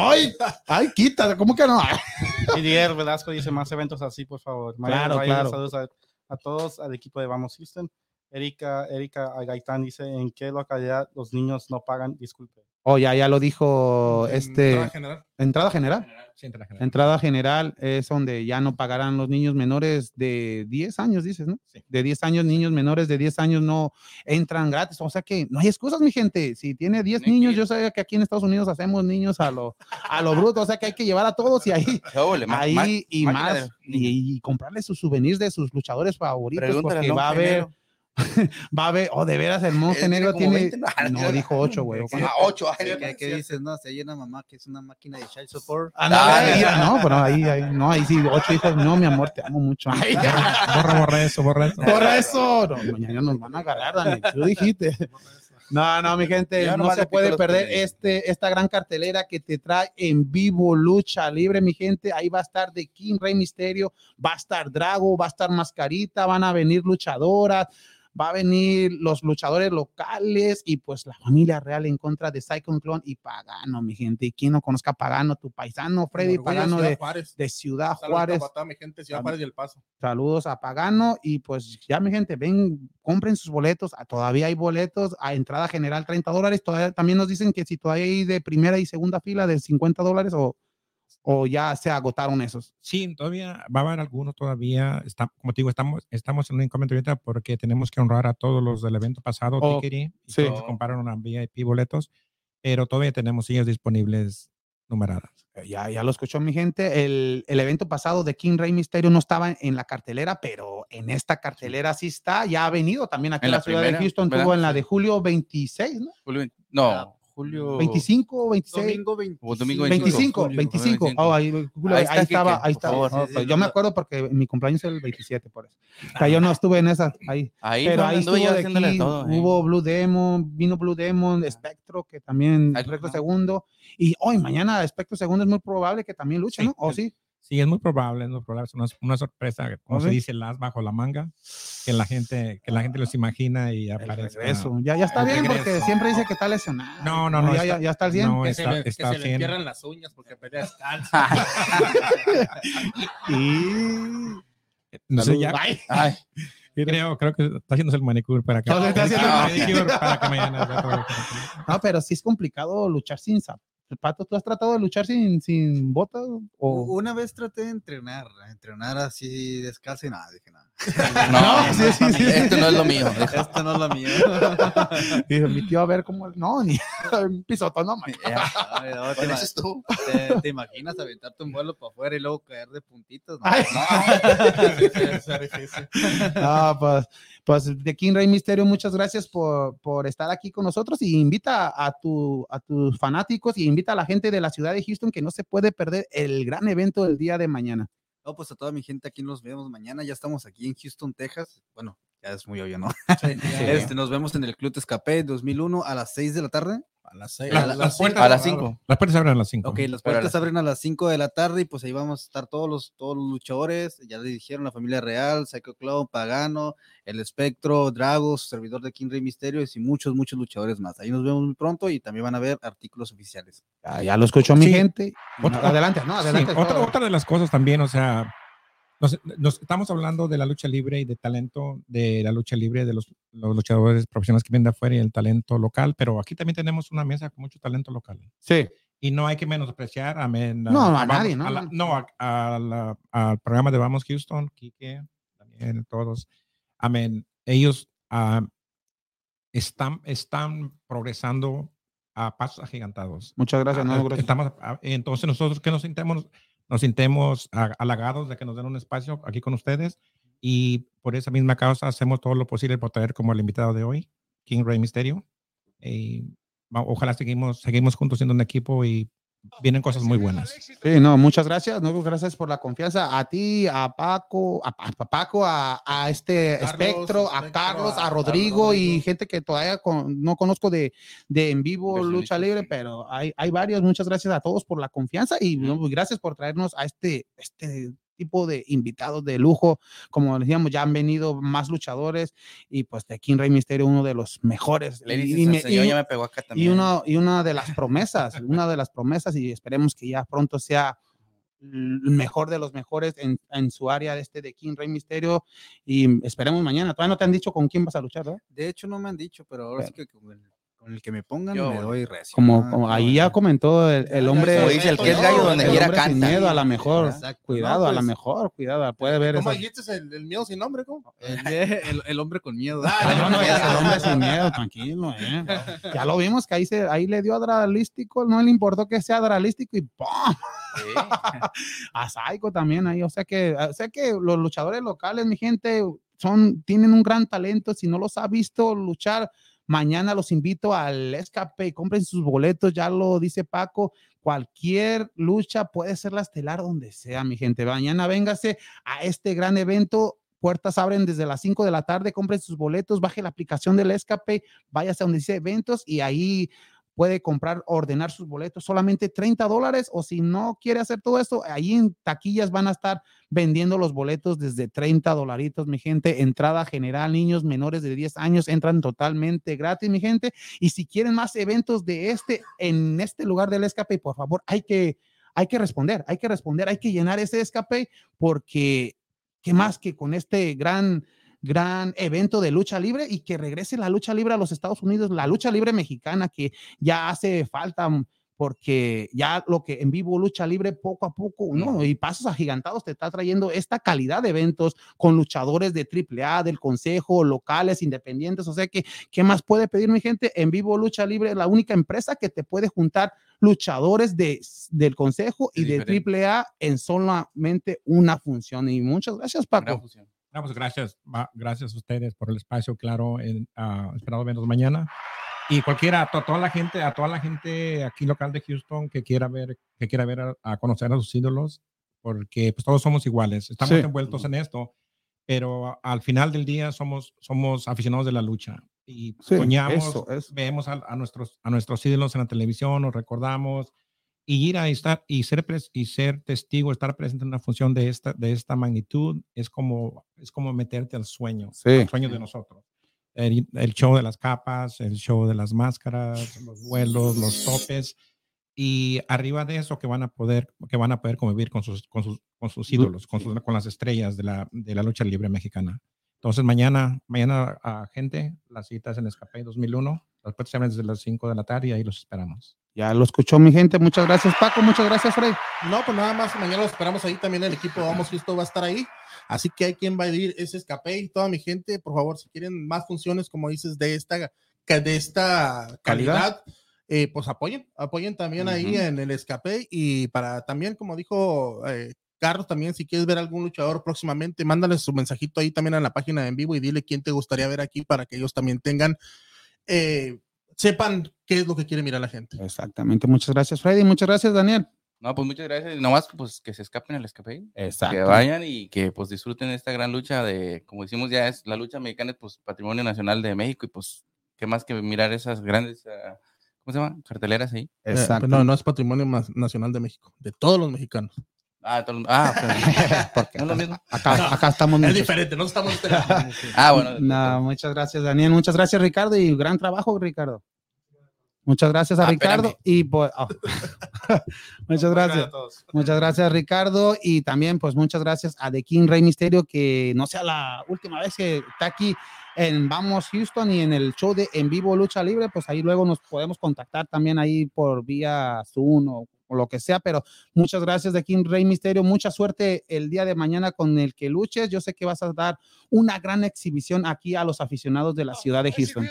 Ay, ay, quita, ¿cómo que no? *laughs* Y Dier Velasco dice más eventos así, por favor. Claro, claro. Saludos a, a todos, al equipo de Vamos Houston. Erika, Erika Gaitán dice, ¿en qué localidad los niños no pagan? Disculpe. Oh, ya, ya lo dijo este. entrada general. Entrada general. Sí. Entrada general es donde ya no pagarán los niños menores de 10 años, dices, ¿no? Sí. De 10 años, niños menores de 10 años no entran gratis. O sea que no hay excusas, mi gente. Si tiene 10 Tienen que niños, yo sé que aquí en Estados Unidos hacemos niños a lo, a lo bruto. O sea que hay que llevar a todos y ahí, *laughs* y más. Y, y comprarles sus souvenirs de sus luchadores favoritos. Pregúntale al Porque va a monje haber, negro. *laughs* va a haber, oh, de veras, el monje *laughs* negro tiene. 20, no, No, *laughs* dijo 8, güey. Ah, ocho ¿Qué, dices? No, hay una mamá que es una máquina de child support. Ah, no, mira, no, pero ahí, ahí, no, ahí sí, ocho hijos. No, mi amor, te amo mucho. Ay, Borra, borra eso, borra eso. Por eso, no, mañana nos van a agarrar, Dani. Tú dijiste. No, no, mi gente, Ya no nomás se puede perder este, esta gran cartelera que te trae en vivo lucha libre, mi gente. Ahí va a estar The King Rey Misterio, va a estar Drago, va a estar Mascarita, van a venir luchadoras, va a venir los luchadores locales y pues la familia real en contra de Cyclone Clone y Pagano, mi gente. Y quien no conozca a Pagano, tu paisano, Freddy Pagano de, Ciudad Saludos Juárez. a mi gente, Ciudad Juárez y El Paso. Saludos a Pagano y pues ya mi gente, ven, compren sus boletos, ah, todavía hay boletos a entrada general 30 dólares, todavía también nos dicen que si todavía hay de primera y segunda fila de 50 dólares o, o ya se agotaron esos. Sí, todavía va a haber algunos todavía. Está, como te digo, estamos, estamos en un incógnito ahorita porque tenemos que honrar a todos los del evento pasado, Oh, Tickery, y sí. todos compraron una VIP boletos, pero todavía tenemos sillas disponibles numeradas. Eh, Ya, ya lo escuchó mi gente, el, el evento pasado de King Rey Misterio no estaba en la cartelera, pero en esta cartelera sí está, ya ha venido también aquí En la, la ciudad de primera, Houston, ¿verdad? tuvo en la de julio 26, ¿no? Julio, no, julio. 25 o 26. Domingo 25. O domingo 25, Julio, 25. 25. Oh, ahí, Julio, Ahí ahí, estaba, Quique, ahí estaba. favor. Oh, Sí, sí, yo me acuerdo porque mi cumpleaños es el 27, por eso. O sea, yo no estuve en esa, ahí. Ahí Pero ahí estuvo de aquí, todo. eh. hubo Blue Demon, vino Blue Demon, Espectro, que también no. segundo. Y hoy, mañana, Espectro segundo es muy probable que también luche, Sí, ¿no? ¿O sí. sí? Sí, es muy probable, es muy probable, es una, una sorpresa, como se dice, las bajo la manga, que la gente, que la gente los imagina y aparece. regreso. Ya, ya está bien, porque siempre dice que está lesionado. No, no, no, Ya, está- ya, está al 100. no, Que está- se, le, que está se le entierran las uñas porque pelea descalzo. *laughs* Y... No sé, ya, Ay, Ay, creo, creo que está haciéndose el manicure para que, No, *laughs* está haciendo el manicure para que mañana. No, pero sí es complicado luchar sin zapatos. ¿Tú has tratado de luchar sin, sin botas? O... Una vez traté de entrenar, entrenar así descalzo nada, dije nada. *laughs* No, sí, sí, sí. Esto no es lo mío. dijo. Esto no es lo mío. *laughs* Y mi tío a ver cómo. No, ni *laughs* un pisotón, no, man. No, te, estuvo. te- te imaginas aventarte un vuelo para afuera y luego caer de puntitos. No, difícil. Ah, pues, pues de King Rey Misterio, muchas gracias por, por estar aquí con nosotros y invita a, tu, a tus fanáticos y invita a la gente de la ciudad de Houston que no se puede perder el gran evento del día de mañana. No, pues a toda mi gente aquí nos vemos mañana. Ya estamos aquí en Houston, Texas. Bueno, ya es muy obvio, ¿no? *laughs* Este, nos vemos en el Club Escapé 2001 a las 6 de la tarde. A las seis. A A la- las puertas- cinco. A las 5. Las puertas abren a las 5. Ok, las puertas abren a las 5 de la tarde y pues ahí vamos a estar todos los, todos los luchadores. Ya les dijeron la familia real, Psycho Clown, Pagano, El Espectro, Dragos, servidor de King Rey Misterios y muchos, muchos luchadores más. Ahí nos vemos muy pronto y también van a ver artículos oficiales. Ya, ya lo escuchó mi Sí. gente. Otra- adelante, no, Sí, adelante. otra, otra de las cosas también, o sea, nos, nos- estamos hablando de la lucha libre y de talento de la lucha libre, de los, los luchadores profesionales que vienen de afuera y el talento local, pero aquí también tenemos una mesa con mucho talento local. Sí, Y no hay que menospreciar amén, No, a Vamos- nadie, ¿no? la- no, a- a la- al programa de Vamos Houston, Quique, también todos. Amén. Ellos ah, están, están progresando a pasos agigantados. muchas gracias. no, Ah, gracias. Estamos, ah, entonces nosotros que nos sintemos, nos sintemos ha- halagados de que nos den un espacio aquí con ustedes y por esa misma causa hacemos todo lo posible por traer como el invitado de hoy, King Rey Misterio. Va- ojalá seguimos, seguimos juntos siendo un equipo y vienen cosas muy buenas. Sí, no, muchas gracias. No, gracias por la confianza. A ti, a Paco, a, a Paco, a, a este Carlos, Espectro, a Carlos, a, a- a Rodrigo y gente que todavía con- no conozco de, de en vivo lucha libre, sí. pero hay, hay varios. Muchas gracias a todos por la confianza y no, gracias por traernos a este, este tipo de invitados de lujo. Como decíamos, ya han venido más luchadores y pues de King Rey Misterio, uno de los mejores. Le Y- dices y al me- señor, y- ya me pegó acá y también. una, y una de las *laughs* promesas, una de las promesas, y esperemos que ya pronto sea el mejor de los mejores en, en su área de este de King Rey Misterio. Y esperemos mañana. Todavía no te han dicho con quién vas a luchar, ¿verdad? De hecho, no me han dicho, pero ahora sí que con el, con el que me pongan Yo, me doy recio. Como, Ah, como ahí ya comentó el, hombre. como dice el que es gallo donde el quiera hombre sin miedo, a la mejor. Exacto. Cuidado, No, a la pues, mejor, cuidado. Puede ver ¿Cómo esas- dijiste el, el miedo sin nombre? ¿cómo? *laughs* El, el- el hombre con miedo. Ah, no, no, ya es el hombre sin miedo, *laughs* tranquilo, eh. Ya lo vimos que ahí, se, ahí le dio adralístico, no le importó que sea adralístico y ¡pum! Sí. *laughs* a Psycho también ahí. O sea que, o sea que los luchadores locales, mi gente, son, tienen un gran talento. Si no los ha visto luchar, mañana los invito al escape y compren sus boletos. Ya lo dice Paco. Cualquier lucha puede ser la estelar donde sea, mi gente. Mañana véngase a este gran evento. Puertas abren desde las 5 de la tarde. Compren sus boletos, baje la aplicación del escape, váyase a donde dice eventos y ahí puede comprar, ordenar sus boletos solamente 30 dólares o si no quiere hacer todo esto, ahí en taquillas van a estar vendiendo los boletos desde 30 dolaritos, mi gente. Entrada general, niños menores de 10 años entran totalmente gratis, mi gente. Y si quieren más eventos de este, en este lugar del escape, por favor, hay que, hay que responder, hay que responder, hay que llenar ese escape porque, ¿qué más que con este gran gran evento de lucha libre y que regrese la lucha libre a los Estados Unidos, la lucha libre mexicana que ya hace falta mm, porque ya lo que en vivo lucha libre poco a poco, ¿no? Y pasos agigantados te está trayendo esta calidad de eventos con luchadores de AAA, del consejo, locales, independientes, o sea que, ¿qué más puede pedir mi gente? En vivo lucha libre es la única empresa que te puede juntar luchadores de, del consejo y de. AAA en solamente una función. Y muchas gracias, Paco. Ah, pues gracias, gracias a ustedes por el espacio, claro, en, ah, esperado verlos mañana. Y cualquiera, a to- toda la gente, a toda la gente aquí local de Houston que quiera ver, que quiera ver a, a conocer a sus ídolos, porque pues todos somos iguales, estamos Sí. envueltos en esto, pero al final del día somos, somos aficionados de la lucha y Sí, soñamos, eso, eso. vemos a, a nuestros, a nuestros ídolos en la televisión, nos recordamos y ir a estar y ser pres- y ser testigo, estar presente en una función de esta de esta magnitud es como es como meterte al sueño, Sí. al sueño de nosotros. El, el show de las capas, el show de las máscaras, los vuelos, los topes y arriba de eso que van a poder que van a poder convivir con sus con sus con sus ídolos, con sus con las estrellas de la de la lucha libre mexicana. Entonces mañana mañana a gente las citas en Escape 2001 Las puertas abren desde las 5 de la tarde y ahí los esperamos. Ya lo escuchó mi gente. Muchas gracias, Paco. Muchas gracias, Fred. No, pues nada más, mañana lo esperamos ahí también el equipo Vamos Houston va a estar ahí. Así que hay quien va a ir ese escape y toda mi gente, por favor, si quieren más funciones, como dices, de esta, de esta calidad, eh, pues apoyen, apoyen también ahí Ujú. en el escape y para también, como dijo eh, Carlos, también si quieres ver algún luchador próximamente, mándale su mensajito ahí también en la página de en vivo y dile quién te gustaría ver aquí para que ellos también tengan, eh, sepan qué es lo que quiere mirar la gente. Exactamente. Muchas gracias, Freddy. Muchas gracias, Daniel. No, pues muchas gracias. Y nomás pues que se escapen el escape. Exacto. Que vayan y que pues disfruten esta gran lucha de, como decimos ya, es la lucha mexicana, es pues patrimonio nacional de México y pues qué más que mirar esas grandes, ah, ¿cómo se llama? Carteleras ahí. Eh, Exacto. no, no es patrimonio nacional de México, de todos los mexicanos. Ah, todo ah, ok. *laughs* ¿No es lo mismo? Acá, acá estamos. Es muchos. diferente, no estamos *laughs* *laughs* Ah, bueno. No, muchas gracias, Daniel. Muchas gracias, Ricardo. Y gran trabajo, Ricardo. Muchas gracias a Ah, Ricardo. espérame. Y pues, oh. muchas gracias. Muchas gracias, Ricardo. Y también, pues, muchas gracias a The King Rey Misterio, que no sea la última vez que está aquí en Vamos Houston y en el show de En Vivo Lucha Libre. Pues ahí luego nos podemos contactar también ahí por vía Zoom o, o lo que sea. Pero muchas gracias, The King Rey Misterio. Mucha suerte el día de mañana con el que luches. Yo sé que vas a dar una gran exhibición aquí a los aficionados de la ciudad de Houston.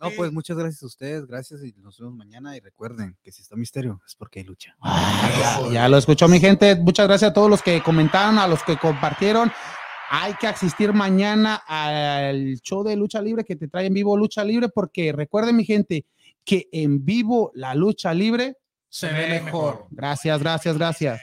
No, pues muchas gracias a ustedes, gracias y nos vemos mañana y recuerden que si está misterio es porque hay lucha. Ya, ya lo escuchó mi gente. Muchas gracias a todos los que comentaron, a los que compartieron. Hay que asistir mañana al show de lucha libre que te trae en vivo lucha libre porque recuerden mi gente que en vivo la lucha libre Se ve mejor. Gracias, gracias, gracias.